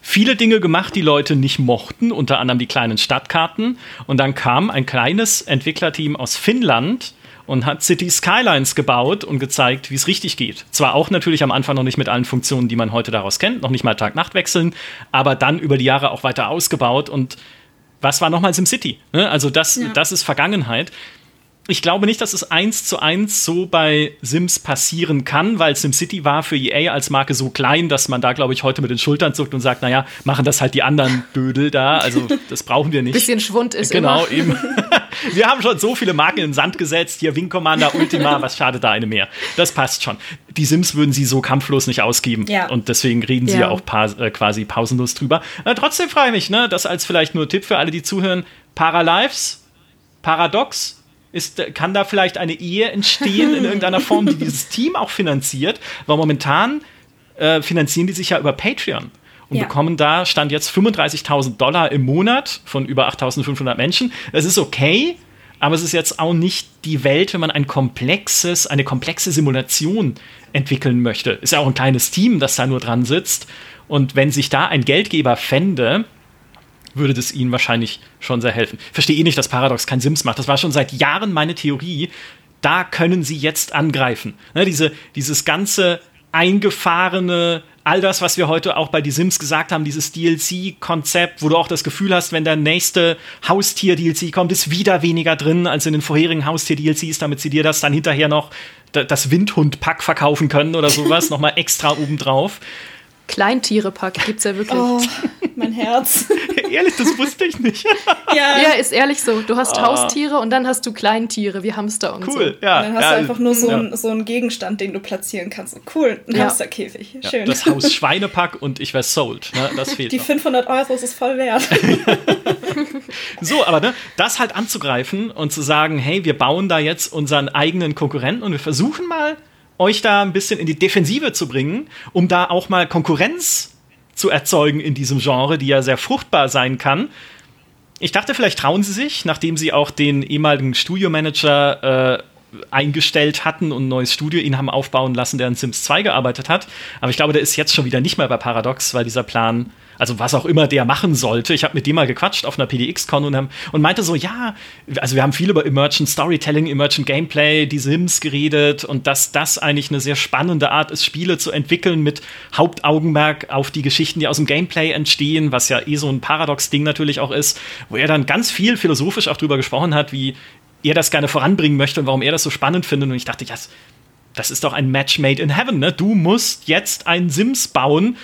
viele Dinge gemacht, die Leute nicht mochten, unter anderem die kleinen Stadtkarten. Und dann kam ein kleines Entwicklerteam aus Finnland und hat City Skylines gebaut und gezeigt, wie es richtig geht. Zwar auch natürlich am Anfang noch nicht mit allen Funktionen, die man heute daraus kennt, noch nicht mal Tag-Nacht wechseln, aber dann über die Jahre auch weiter ausgebaut und was war nochmal SimCity? Ne? Also das, ja. das ist Vergangenheit. Ich glaube nicht, dass es eins zu eins so bei Sims passieren kann, weil SimCity war für EA als Marke so klein, dass man da, glaube ich, heute mit den Schultern zuckt und sagt, naja, machen das halt die anderen Bödel da. Also das brauchen wir nicht. Bisschen Schwund ist Genau, immer. eben. wir haben schon so viele Marken in den Sand gesetzt. Hier Wing Commander, Ultima, was schadet da eine mehr? Das passt schon. Die Sims würden sie so kampflos nicht ausgeben. Ja. Und deswegen reden sie ja, auch pa äh, quasi pausenlos drüber. Äh, trotzdem freue ich mich, ne, das als vielleicht nur Tipp für alle, die zuhören. Paralives, Paradox, ist, kann da vielleicht eine Ehe entstehen in irgendeiner Form, die dieses Team auch finanziert? Weil momentan äh, finanzieren die sich ja über Patreon und ja. bekommen da, stand jetzt 35.000 Dollar im Monat von über 8.500 Menschen. Das ist okay, aber es ist jetzt auch nicht die Welt, wenn man ein komplexes, eine komplexe Simulation entwickeln möchte. Ist ja auch ein kleines Team, das da nur dran sitzt. Und wenn sich da ein Geldgeber fände, würde das ihnen wahrscheinlich schon sehr helfen. Verstehe eh nicht, dass Paradox kein Sims macht. Das war schon seit Jahren meine Theorie. Da können sie jetzt angreifen. Ne, diese, dieses ganze eingefahrene, all das, was wir heute auch bei Die Sims gesagt haben, dieses DLC-Konzept, wo du auch das Gefühl hast, wenn der nächste Haustier-DLC kommt, ist wieder weniger drin als in den vorherigen Haustier-DLCs, damit sie dir das dann hinterher noch das Windhund-Pack verkaufen können oder sowas, nochmal extra obendrauf. Kleintiere-Pack gibt es ja wirklich. Oh, mein Herz. Ehrlich, das wusste ich nicht. ja. ja, ist ehrlich so. Du hast oh. Haustiere und dann hast du Kleintiere wie Hamster und cool, so. Ja, und dann hast ja, du einfach nur so, ja. ein, so einen Gegenstand, den du platzieren kannst. Cool, ein ja. Hamsterkäfig. Schön. das Haus Schweinepack und ich wäre sold. Ne? Das fehlt Die noch. 500 Euro ist es voll wert. so, aber ne, das halt anzugreifen und zu sagen, hey, wir bauen da jetzt unseren eigenen Konkurrenten und wir versuchen mal euch da ein bisschen in die Defensive zu bringen, um da auch mal Konkurrenz zu erzeugen in diesem Genre, die ja sehr fruchtbar sein kann. Ich dachte, vielleicht trauen sie sich, nachdem sie auch den ehemaligen Studiomanager äh, eingestellt hatten und ein neues Studio ihn haben aufbauen lassen, der an Sims 2 gearbeitet hat. Aber ich glaube, der ist jetzt schon wieder nicht mehr bei Paradox, weil dieser Plan also was auch immer der machen sollte. Ich habe mit dem mal gequatscht auf einer PDX-Con und, und, meinte so, ja, also wir haben viel über Emergent Storytelling, Emergent Gameplay, die Sims geredet und dass das eigentlich eine sehr spannende Art ist, Spiele zu entwickeln mit Hauptaugenmerk auf die Geschichten, die aus dem Gameplay entstehen, was ja eh so ein Paradox-Ding natürlich auch ist, wo er dann ganz viel philosophisch auch drüber gesprochen hat, wie er das gerne voranbringen möchte und warum er das so spannend findet. Und ich dachte, ja, das ist doch ein Match made in heaven, ne? Du musst jetzt ein Sims bauen,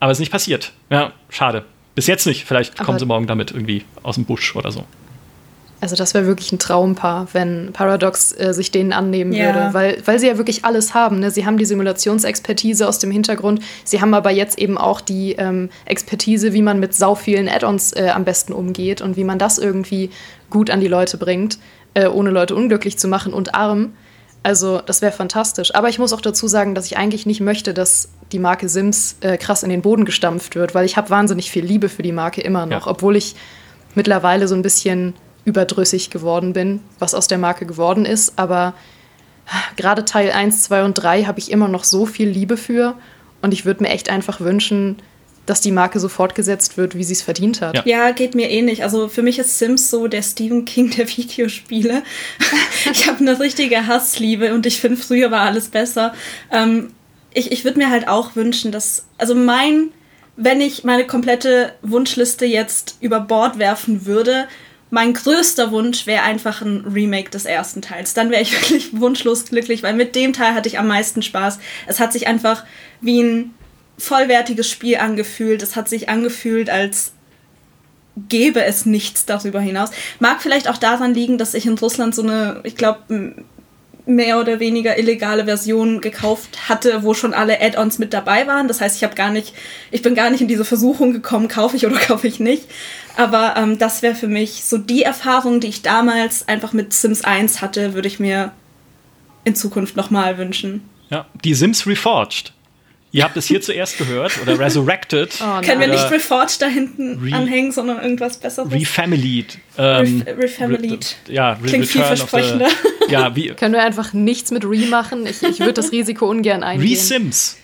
aber es ist nicht passiert. Ja, schade. Bis jetzt nicht. Vielleicht Aber kommen sie morgen damit irgendwie aus dem Busch oder so. Also das wäre wirklich ein Traumpaar, wenn Paradox äh, sich denen annehmen ja. würde, weil, weil sie ja wirklich alles haben. Ne? Sie haben die Simulationsexpertise aus dem Hintergrund, sie haben aber jetzt eben auch die ähm, Expertise, wie man mit sau vielen Add-ons äh, am besten umgeht und wie man das irgendwie gut an die Leute bringt, äh, ohne Leute unglücklich zu machen und arm. Also das wäre fantastisch. Aber ich muss auch dazu sagen, dass ich eigentlich nicht möchte, dass die Marke Sims äh, krass in den Boden gestampft wird, weil ich habe wahnsinnig viel Liebe für die Marke immer noch, ja. obwohl ich mittlerweile so ein bisschen überdrüssig geworden bin, was aus der Marke geworden ist. Aber gerade Teil 1, 2 und 3 habe ich immer noch so viel Liebe für. Und ich würde mir echt einfach wünschen, dass die Marke so fortgesetzt wird, wie sie es verdient hat. Ja. ja. geht mir ähnlich. Also für mich ist Sims so der Stephen King der Videospiele. ich habe eine richtige Hassliebe und ich finde, früher war alles besser. Ähm, ich ich würde mir halt auch wünschen, dass, also mein, wenn ich meine komplette Wunschliste jetzt über Bord werfen würde, mein größter Wunsch wäre einfach ein Remake des ersten Teils. Dann wäre ich wirklich wunschlos glücklich, weil mit dem Teil hatte ich am meisten Spaß. Es hat sich einfach wie ein vollwertiges Spiel angefühlt. Es hat sich angefühlt, als gäbe es nichts darüber hinaus. Mag vielleicht auch daran liegen, dass ich in Russland so eine, ich glaube, mehr oder weniger illegale Version gekauft hatte, wo schon alle Add-ons mit dabei waren. Das heißt, ich habe gar nicht, ich bin gar nicht in diese Versuchung gekommen, kaufe ich oder kaufe ich nicht. Aber ähm, das wäre für mich so die Erfahrung, die ich damals einfach mit Sims 1 hatte, würde ich mir in Zukunft nochmal wünschen. Ja, die Sims Reforged. Ihr habt es hier zuerst gehört oder Resurrected. Oh, Können wir nicht Reforged da hinten Re anhängen, sondern irgendwas Besseres? Refamilied. Ähm, Re Refamilied. Ja, Re Klingt vielversprechender. Ja, wie Können wir einfach nichts mit Re machen? Ich, ich würde das Risiko ungern eingehen. Re-Sims.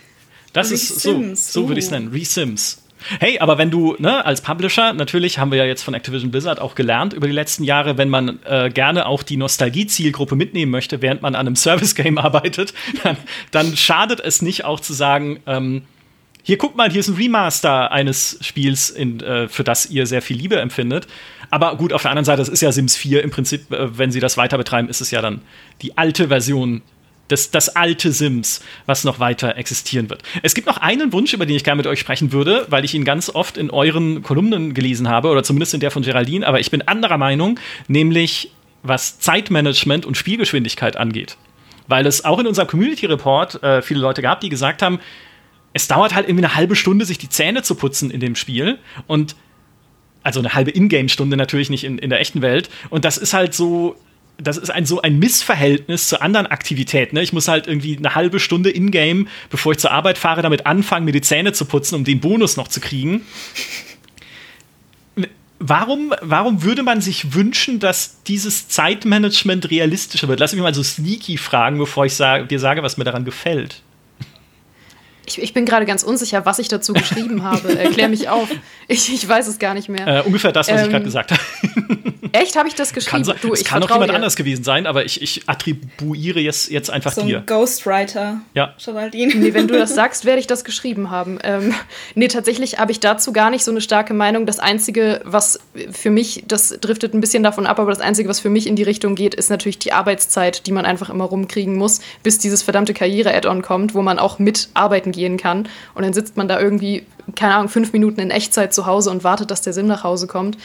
Das Re ist so, so würde ich es nennen. Re-Sims. Hey, aber wenn du, ne, als Publisher, natürlich haben wir ja jetzt von Activision Blizzard auch gelernt über die letzten Jahre, wenn man äh, gerne auch die Nostalgie-Zielgruppe mitnehmen möchte, während man an einem Service-Game arbeitet, dann, dann, schadet es nicht auch zu sagen, ähm, hier guckt mal, hier ist ein Remaster eines Spiels, in, äh, für das ihr sehr viel Liebe empfindet. Aber gut, auf der anderen Seite, das ist ja Sims 4 im Prinzip, äh, wenn sie das weiter betreiben, ist es ja dann die alte Version das, das alte Sims, was noch weiter existieren wird. Es gibt noch einen Wunsch, über den ich gerne mit euch sprechen würde, weil ich ihn ganz oft in euren Kolumnen gelesen habe, oder zumindest in der von Geraldine, aber ich bin anderer Meinung, nämlich was Zeitmanagement und Spielgeschwindigkeit angeht. Weil es auch in unserem Community Report äh, viele Leute gab, die gesagt haben, es dauert halt irgendwie eine halbe Stunde, sich die Zähne zu putzen in dem Spiel. Und also eine halbe Ingame-Stunde natürlich nicht in, in der echten Welt. Und das ist halt so, das ist ein so ein Missverhältnis zu anderen Aktivitäten. Ne? Ich muss halt irgendwie eine halbe Stunde in-game, bevor ich zur Arbeit fahre, damit anfangen, mir die Zähne zu putzen, um den Bonus noch zu kriegen. warum, warum würde man sich wünschen, dass dieses Zeitmanagement realistischer wird? Lass mich mal so sneaky fragen, bevor ich sag, dir sage, was mir daran gefällt. Ich, ich, bin gerade ganz unsicher, was ich dazu geschrieben habe. Erklär mich auf. Ich, ich, weiß es gar nicht mehr. Äh, ungefähr das, was ähm, ich gerade gesagt habe. Echt? Habe ich das geschrieben? Kann, du, es kann auch jemand dir. anders gewesen sein, aber ich, ich attribuiere jetzt, jetzt einfach so dir. Ein Ghostwriter. Ja. Geraldine. Nee, wenn du das sagst, werde ich das geschrieben haben. Ähm, nee, tatsächlich habe ich dazu gar nicht so eine starke Meinung. Das Einzige, was für mich, das driftet ein bisschen davon ab, aber das Einzige, was für mich in die Richtung geht, ist natürlich die Arbeitszeit, die man einfach immer rumkriegen muss, bis dieses verdammte Karriere-Add-on kommt, wo man auch mit arbeiten gehen kann. Und dann sitzt man da irgendwie, keine Ahnung, fünf Minuten in Echtzeit zu Hause und wartet, dass der Sim nach Hause kommt.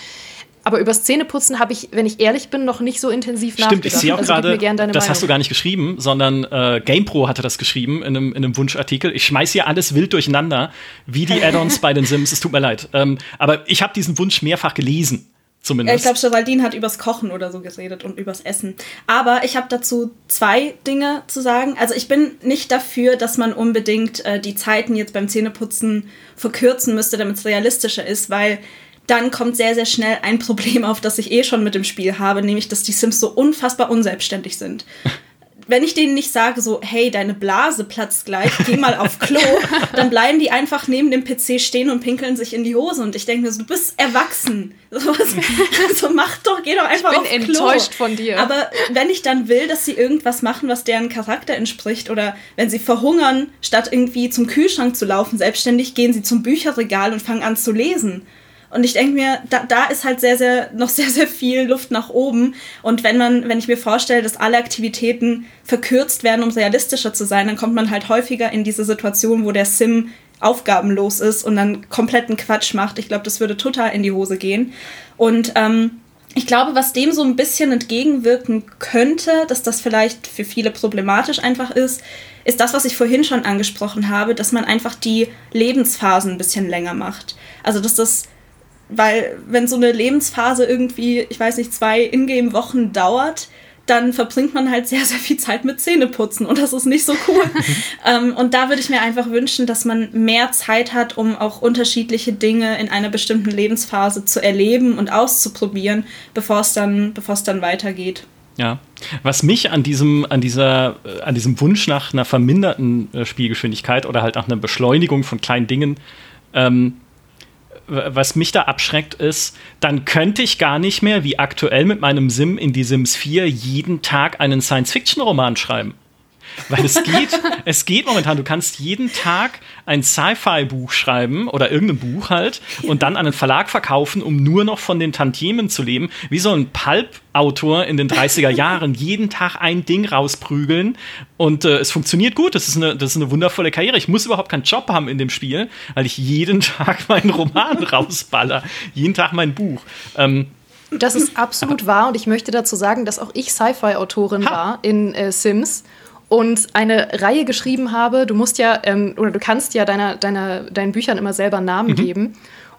Aber übers Zähneputzen habe ich, wenn ich ehrlich bin, noch nicht so intensiv Stimmt, nachgedacht. Stimmt, ich sehe auch also gerade, das Meinung. hast du gar nicht geschrieben, sondern äh, GamePro hatte das geschrieben in einem, in einem Wunschartikel. Ich schmeiße hier alles wild durcheinander, wie die Add-ons bei den Sims. Es tut mir leid. Ähm, aber ich habe diesen Wunsch mehrfach gelesen. Zumindest. Ich glaube, Geraldine hat übers Kochen oder so geredet und übers Essen. Aber ich habe dazu zwei Dinge zu sagen. Also ich bin nicht dafür, dass man unbedingt äh, die Zeiten jetzt beim Zähneputzen verkürzen müsste, damit es realistischer ist, weil dann kommt sehr, sehr schnell ein Problem auf, das ich eh schon mit dem Spiel habe, nämlich, dass die Sims so unfassbar unselbstständig sind. Wenn ich denen nicht sage, so, hey, deine Blase platzt gleich, geh mal auf Klo, dann bleiben die einfach neben dem PC stehen und pinkeln sich in die Hose. Und ich denke mir so, du bist erwachsen. So, so mach doch, geh doch einfach auf Klo. Ich bin enttäuscht von dir. Aber wenn ich dann will, dass sie irgendwas machen, was deren Charakter entspricht, oder wenn sie verhungern, statt irgendwie zum Kühlschrank zu laufen, selbstständig, gehen sie zum Bücherregal und fangen an zu lesen. Und ich denke mir, da, da ist halt sehr, sehr, noch sehr, sehr viel Luft nach oben. Und wenn man, wenn ich mir vorstelle, dass alle Aktivitäten verkürzt werden, um realistischer zu sein, dann kommt man halt häufiger in diese Situation, wo der Sim aufgabenlos ist und dann kompletten Quatsch macht. Ich glaube, das würde total in die Hose gehen. Und ähm, ich glaube, was dem so ein bisschen entgegenwirken könnte, dass das vielleicht für viele problematisch einfach ist, ist das, was ich vorhin schon angesprochen habe, dass man einfach die Lebensphasen ein bisschen länger macht. Also, dass das weil wenn so eine Lebensphase irgendwie, ich weiß nicht, zwei Ingame-Wochen dauert, dann verbringt man halt sehr, sehr viel Zeit mit Zähneputzen und das ist nicht so cool. ähm, und da würde ich mir einfach wünschen, dass man mehr Zeit hat, um auch unterschiedliche Dinge in einer bestimmten Lebensphase zu erleben und auszuprobieren, bevor es dann, bevor es dann weitergeht. Ja, was mich an diesem, an dieser, äh, an diesem Wunsch nach einer verminderten äh, Spielgeschwindigkeit oder halt nach einer Beschleunigung von kleinen Dingen ähm, was mich da abschreckt, ist, dann könnte ich gar nicht mehr, wie aktuell mit meinem Sim in die Sims 4, jeden Tag einen Science-Fiction-Roman schreiben. Weil es geht, es geht momentan, du kannst jeden Tag ein Sci-Fi-Buch schreiben oder irgendein Buch halt und dann an einen Verlag verkaufen, um nur noch von den Tantiemen zu leben. Wie so ein Pulp-Autor in den 30er Jahren jeden Tag ein Ding rausprügeln und äh, es funktioniert gut. Das ist, eine, das ist eine wundervolle Karriere. Ich muss überhaupt keinen Job haben in dem Spiel, weil ich jeden Tag meinen Roman rausballer. Jeden Tag mein Buch. Ähm, das ist absolut wahr und ich möchte dazu sagen, dass auch ich Sci-Fi-Autorin war in äh, Sims und eine Reihe geschrieben habe. Du musst ja, ähm, oder du kannst ja deiner, deiner, deinen Büchern immer selber Namen mhm. geben.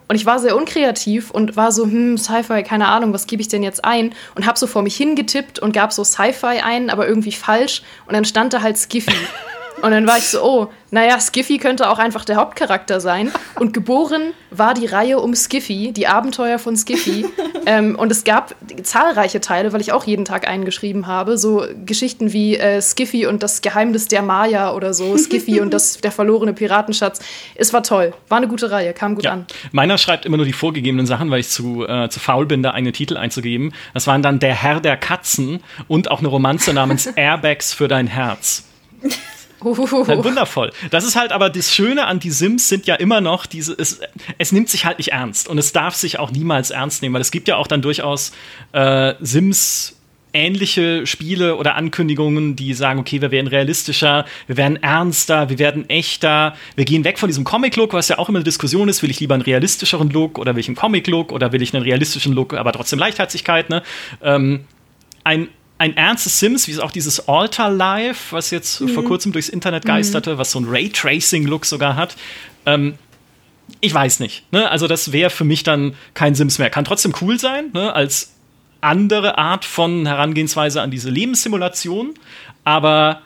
Und ich war sehr unkreativ und war so, hm, Sci-Fi, keine Ahnung, was gebe ich denn jetzt ein? Und habe so vor mich hingetippt und gab so Sci-Fi ein, aber irgendwie falsch. Und dann stand da halt Skiffy. Und dann war ich so, oh, naja, Skiffy könnte auch einfach der Hauptcharakter sein. Und geboren war die Reihe um Skiffy, die Abenteuer von Skiffy. ähm, und es gab zahlreiche Teile, weil ich auch jeden Tag einen geschrieben habe. So Geschichten wie äh, Skiffy und das Geheimnis der Maya oder so, Skiffy und das, der verlorene Piratenschatz. Es war toll, war eine gute Reihe, kam gut ja. an. Meiner schreibt immer nur die vorgegebenen Sachen, weil ich zu, äh, zu faul bin, da eigene Titel einzugeben. Das waren dann Der Herr der Katzen und auch eine Romanze namens Airbags für dein Herz. Uhuhu. wundervoll. Das ist halt aber das Schöne an die Sims sind ja immer noch diese, es, es, nimmt sich halt nicht ernst und es darf sich auch niemals ernst nehmen, weil es gibt ja auch dann durchaus äh, Sims ähnliche Spiele oder Ankündigungen, die sagen, okay, wir werden realistischer, wir werden ernster, wir werden echter, wir gehen weg von diesem Comic-Look, was ja auch immer eine Diskussion ist, will ich lieber einen realistischeren Look oder will ich einen Comic-Look oder will ich einen realistischen Look, aber trotzdem Leichtherzigkeit, ne? Ähm, ein ein ernstes Sims, wie es auch dieses Alter Life, was jetzt mhm. vor kurzem durchs Internet geisterte, mhm. was so ein Raytracing-Look sogar hat. Ähm, ich weiß nicht. Ne? Also, das wäre für mich dann kein Sims mehr. Kann trotzdem cool sein, ne? als andere Art von Herangehensweise an diese Lebenssimulation. Aber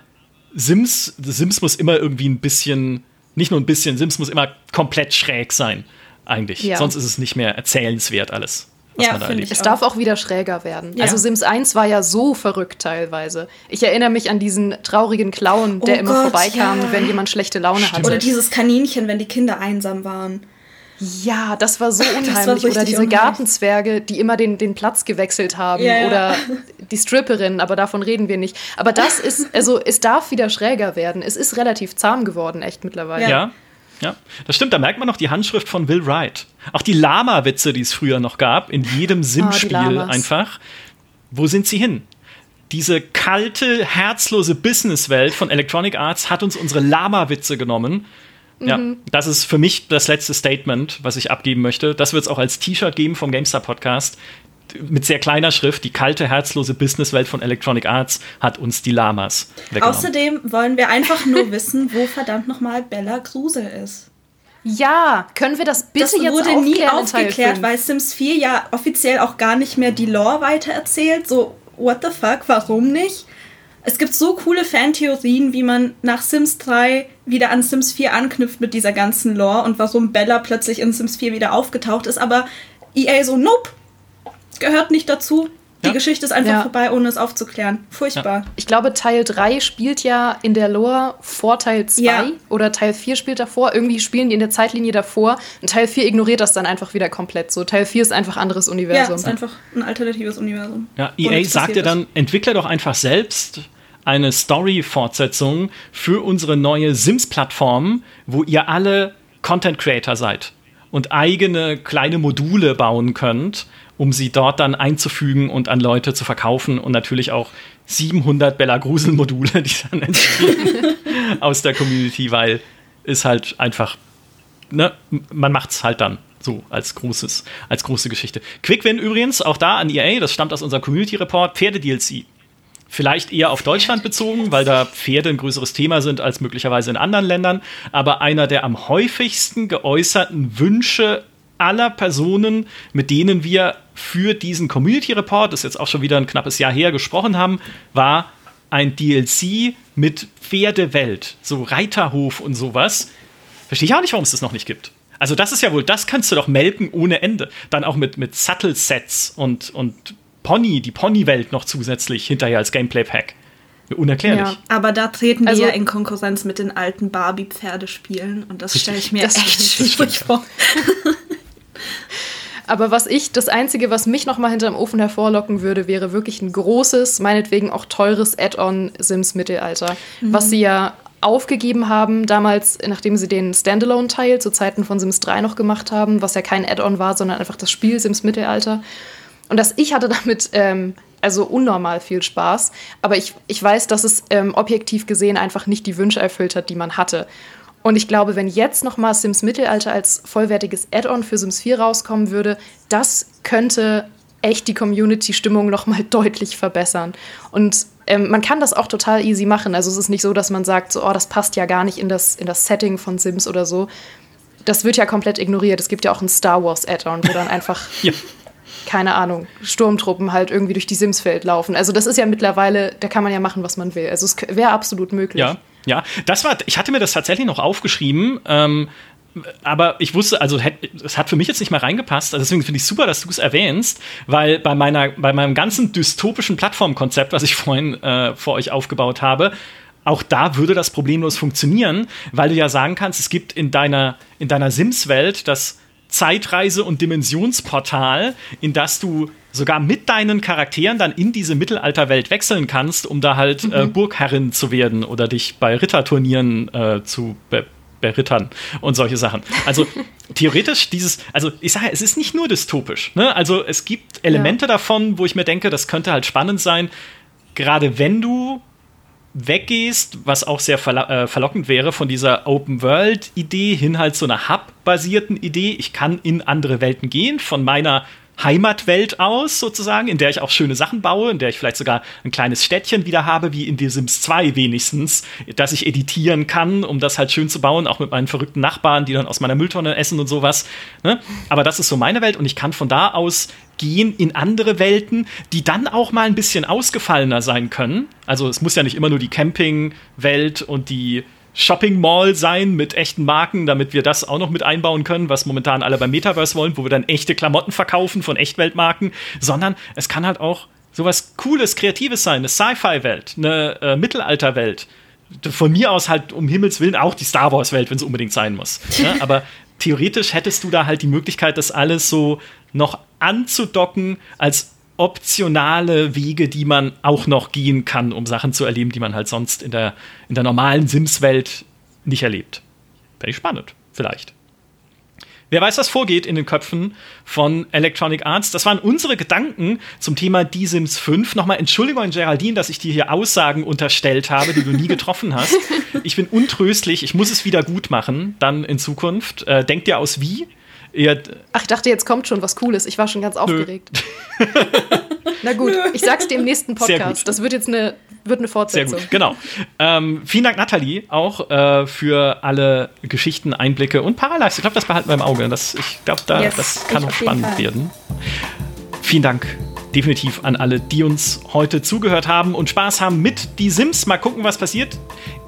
Sims, Sims muss immer irgendwie ein bisschen, nicht nur ein bisschen, Sims muss immer komplett schräg sein, eigentlich. Ja. Sonst ist es nicht mehr erzählenswert alles. Was ja, man da erlebt. Es darf auch wieder schräger werden. Ja. Also Sims 1 war ja so verrückt teilweise. Ich erinnere mich an diesen traurigen Clown, der oh immer Gott, vorbeikam, ja. wenn jemand schlechte Laune Stimmt. hatte. Oder dieses Kaninchen, wenn die Kinder einsam waren. Ja, das war so unheimlich. War Oder diese unheimlich. Gartenzwerge, die immer den, den Platz gewechselt haben. Ja, Oder die Stripperin, aber davon reden wir nicht. Aber das ist, also es darf wieder schräger werden. Es ist relativ zahm geworden, echt mittlerweile. Ja. Ja, das stimmt, da merkt man noch die Handschrift von Will Wright. Auch die Lama-Witze, die es früher noch gab, in jedem ah, Sim-Spiel oh, einfach. Wo sind sie hin? Diese kalte, herzlose Businesswelt von Electronic Arts hat uns unsere Lama-Witze genommen. Ja, mhm. das ist für mich das letzte Statement, was ich abgeben möchte. Das wird es auch als T-Shirt geben vom GameStar Podcast mit sehr kleiner Schrift, die kalte, herzlose Businesswelt von Electronic Arts hat uns die Lamas weggenommen. Außerdem wollen wir einfach nur wissen, wo verdammt nochmal Bella Grusel ist. Ja, können wir das bitte das jetzt aufklären? Das wurde nie aufgeklärt, weil Sims 4 ja offiziell auch gar nicht mehr die Lore weitererzählt. So, what the fuck, warum nicht? Es gibt so coole Fantheorien, wie man nach Sims 3 wieder an Sims 4 anknüpft mit dieser ganzen Lore und warum Bella plötzlich in Sims 4 wieder aufgetaucht ist. Aber EA so, nope, gehört nicht dazu. Die ja. Geschichte ist einfach ja. vorbei, ohne es aufzuklären. Furchtbar. Ja. Ich glaube, Teil 3 spielt ja in der Lore vor Teil 2 oder Teil 4 spielt davor. Irgendwie spielen die in der Zeitlinie davor und Teil 4 ignoriert das dann einfach wieder komplett. So, Teil 4 ist einfach anderes Universum. Ja, ist einfach ein alternatives Universum. Ja, EA sagt ja dann, entwickle doch einfach selbst eine Story-Fortsetzung für unsere neue Sims-Plattform, wo ihr alle Content Creator seid und eigene kleine Module bauen könnt um sie dort dann einzufügen und an Leute zu verkaufen und natürlich auch 700 Bella Grusel Module, die dann entstehen aus der Community, weil ist halt einfach, ne, man macht's halt dann so als großes, als große Geschichte. Quickwin übrigens, auch da an EA, das stammt aus unserem Community Report, Pferde-DLC. Vielleicht eher auf Deutschland bezogen, weil da Pferde ein größeres Thema sind als möglicherweise in anderen Ländern. Aber einer der am häufigsten geäußerten Wünsche aller Personen, mit denen wir für diesen Community Report, das ist jetzt auch schon wieder ein knappes Jahr her, gesprochen haben, war ein DLC mit Pferdewelt, so Reiterhof und sowas. Verstehe ich auch nicht, warum es das noch nicht gibt. Also, das ist ja wohl, das kannst du doch melken ohne Ende. Dann auch mit, mit Subtle-Sets und, und Pony, die Pony-Welt noch zusätzlich hinterher als Gameplay-Pack. Unerklärlich. Ja, aber da treten also, wir ja in Konkurrenz mit den alten Barbie-Pferdespielen und das stelle ich mir echt schwierig vor. Aber was ich, das Einzige, was mich noch mal hinterm Ofen hervorlocken würde, wäre wirklich ein großes, meinetwegen auch teures Add-on Sims Mittelalter, mhm. was sie ja aufgegeben haben, damals, nachdem sie den Standalone-Teil zu Zeiten von Sims 3 noch gemacht haben, was ja kein Add-on war, sondern einfach das Spiel Sims Mittelalter. Und dass ich hatte damit ähm, also unnormal viel Spaß, aber ich, ich weiß, dass es ähm, objektiv gesehen einfach nicht die Wünsche erfüllt hat, die man hatte. Und ich glaube, wenn jetzt nochmal Sims Mittelalter als vollwertiges Add-on für Sims 4 rauskommen würde, das könnte echt die Community-Stimmung nochmal deutlich verbessern. Und ähm, man kann das auch total easy machen. Also es ist nicht so, dass man sagt, so, oh, das passt ja gar nicht in das, in das Setting von Sims oder so. Das wird ja komplett ignoriert. Es gibt ja auch ein Star Wars Add-on, wo dann einfach, ja. keine Ahnung, Sturmtruppen halt irgendwie durch die Sims-Welt laufen. Also das ist ja mittlerweile, da kann man ja machen, was man will. Also es wäre absolut möglich. Ja. Ja, das war, ich hatte mir das tatsächlich noch aufgeschrieben, ähm, aber ich wusste, also es hat für mich jetzt nicht mal reingepasst. Also deswegen finde ich super, dass du es erwähnst, weil bei meiner, bei meinem ganzen dystopischen Plattformkonzept, was ich vorhin äh, vor euch aufgebaut habe, auch da würde das problemlos funktionieren, weil du ja sagen kannst, es gibt in deiner, in deiner Sims-Welt das Zeitreise- und Dimensionsportal, in das du sogar mit deinen Charakteren dann in diese Mittelalterwelt wechseln kannst, um da halt äh, mhm. äh, Burgherrin zu werden oder dich bei Ritterturnieren äh, zu be berittern und solche Sachen. Also theoretisch dieses, also ich sage, es ist nicht nur dystopisch. Ne? Also es gibt Elemente ja. davon, wo ich mir denke, das könnte halt spannend sein, gerade wenn du weggehst, was auch sehr verlo äh, verlockend wäre von dieser Open-World-Idee hin halt zu einer Hub-basierten Idee. Ich kann in andere Welten gehen, von meiner Heimatwelt aus, sozusagen, in der ich auch schöne Sachen baue, in der ich vielleicht sogar ein kleines Städtchen wieder habe, wie in The Sims 2 wenigstens, das ich editieren kann, um das halt schön zu bauen, auch mit meinen verrückten Nachbarn, die dann aus meiner Mülltonne essen und sowas. Ne? Aber das ist so meine Welt und ich kann von da aus gehen in andere Welten, die dann auch mal ein bisschen ausgefallener sein können. Also es muss ja nicht immer nur die Campingwelt und die Shopping Mall sein mit echten Marken, damit wir das auch noch mit einbauen können, was momentan alle beim Metaverse wollen, wo wir dann echte Klamotten verkaufen von Echtweltmarken, sondern es kann halt auch sowas Cooles, Kreatives sein, eine Sci-Fi-Welt, eine äh, Mittelalter-Welt. Von mir aus halt um Himmels Willen auch die Star Wars-Welt, wenn es unbedingt sein muss. Ne? Aber theoretisch hättest du da halt die Möglichkeit, das alles so noch anzudocken als optionale Wege, die man auch noch gehen kann, um Sachen zu erleben, die man halt sonst in der, in der normalen Sims-Welt nicht erlebt. Wäre ich spannend, vielleicht. Wer weiß, was vorgeht in den Köpfen von Electronic Arts. Das waren unsere Gedanken zum Thema Die Sims 5. Nochmal Entschuldigung an Geraldine, dass ich dir hier Aussagen unterstellt habe, die du nie getroffen hast. Ich bin untröstlich. Ich muss es wieder gut machen, dann in Zukunft. Äh, denk dir aus wie? Ihr Ach, ich dachte, jetzt kommt schon was Cooles. Ich war schon ganz aufgeregt. Na gut, ich sag's dir im nächsten Podcast. Das wird jetzt eine, wird eine Fortsetzung. Sehr gut, genau. Ähm, vielen Dank, Nathalie, auch äh, für alle Geschichten, Einblicke und Parallax. Ich glaube, das behalten wir im Auge. Das, ich glaube, da, yes, das kann noch spannend werden. Vielen Dank definitiv an alle, die uns heute zugehört haben und Spaß haben mit Die Sims. Mal gucken, was passiert.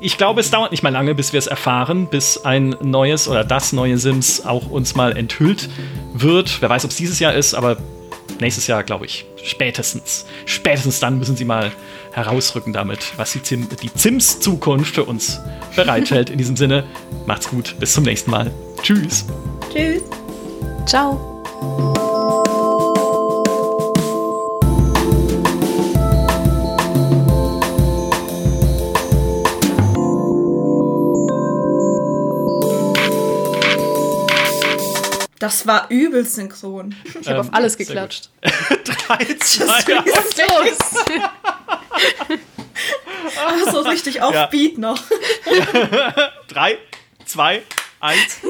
Ich glaube, es dauert nicht mal lange, bis wir es erfahren, bis ein neues oder das neue Sims auch uns mal enthüllt wird. Wer weiß, ob es dieses Jahr ist, aber nächstes Jahr, glaube ich, spätestens. Spätestens dann müssen sie mal herausrücken damit, was die, Zim die Zims Zukunft für uns bereithält. In diesem Sinne, macht's gut, bis zum nächsten Mal. Tschüss. Tschüss. Ciao. Das war übel synchron. Ich habe ähm, auf alles geklatscht. 3, 2, 1. Ach so richtig auf ja. Beat noch. 3, 2, 1.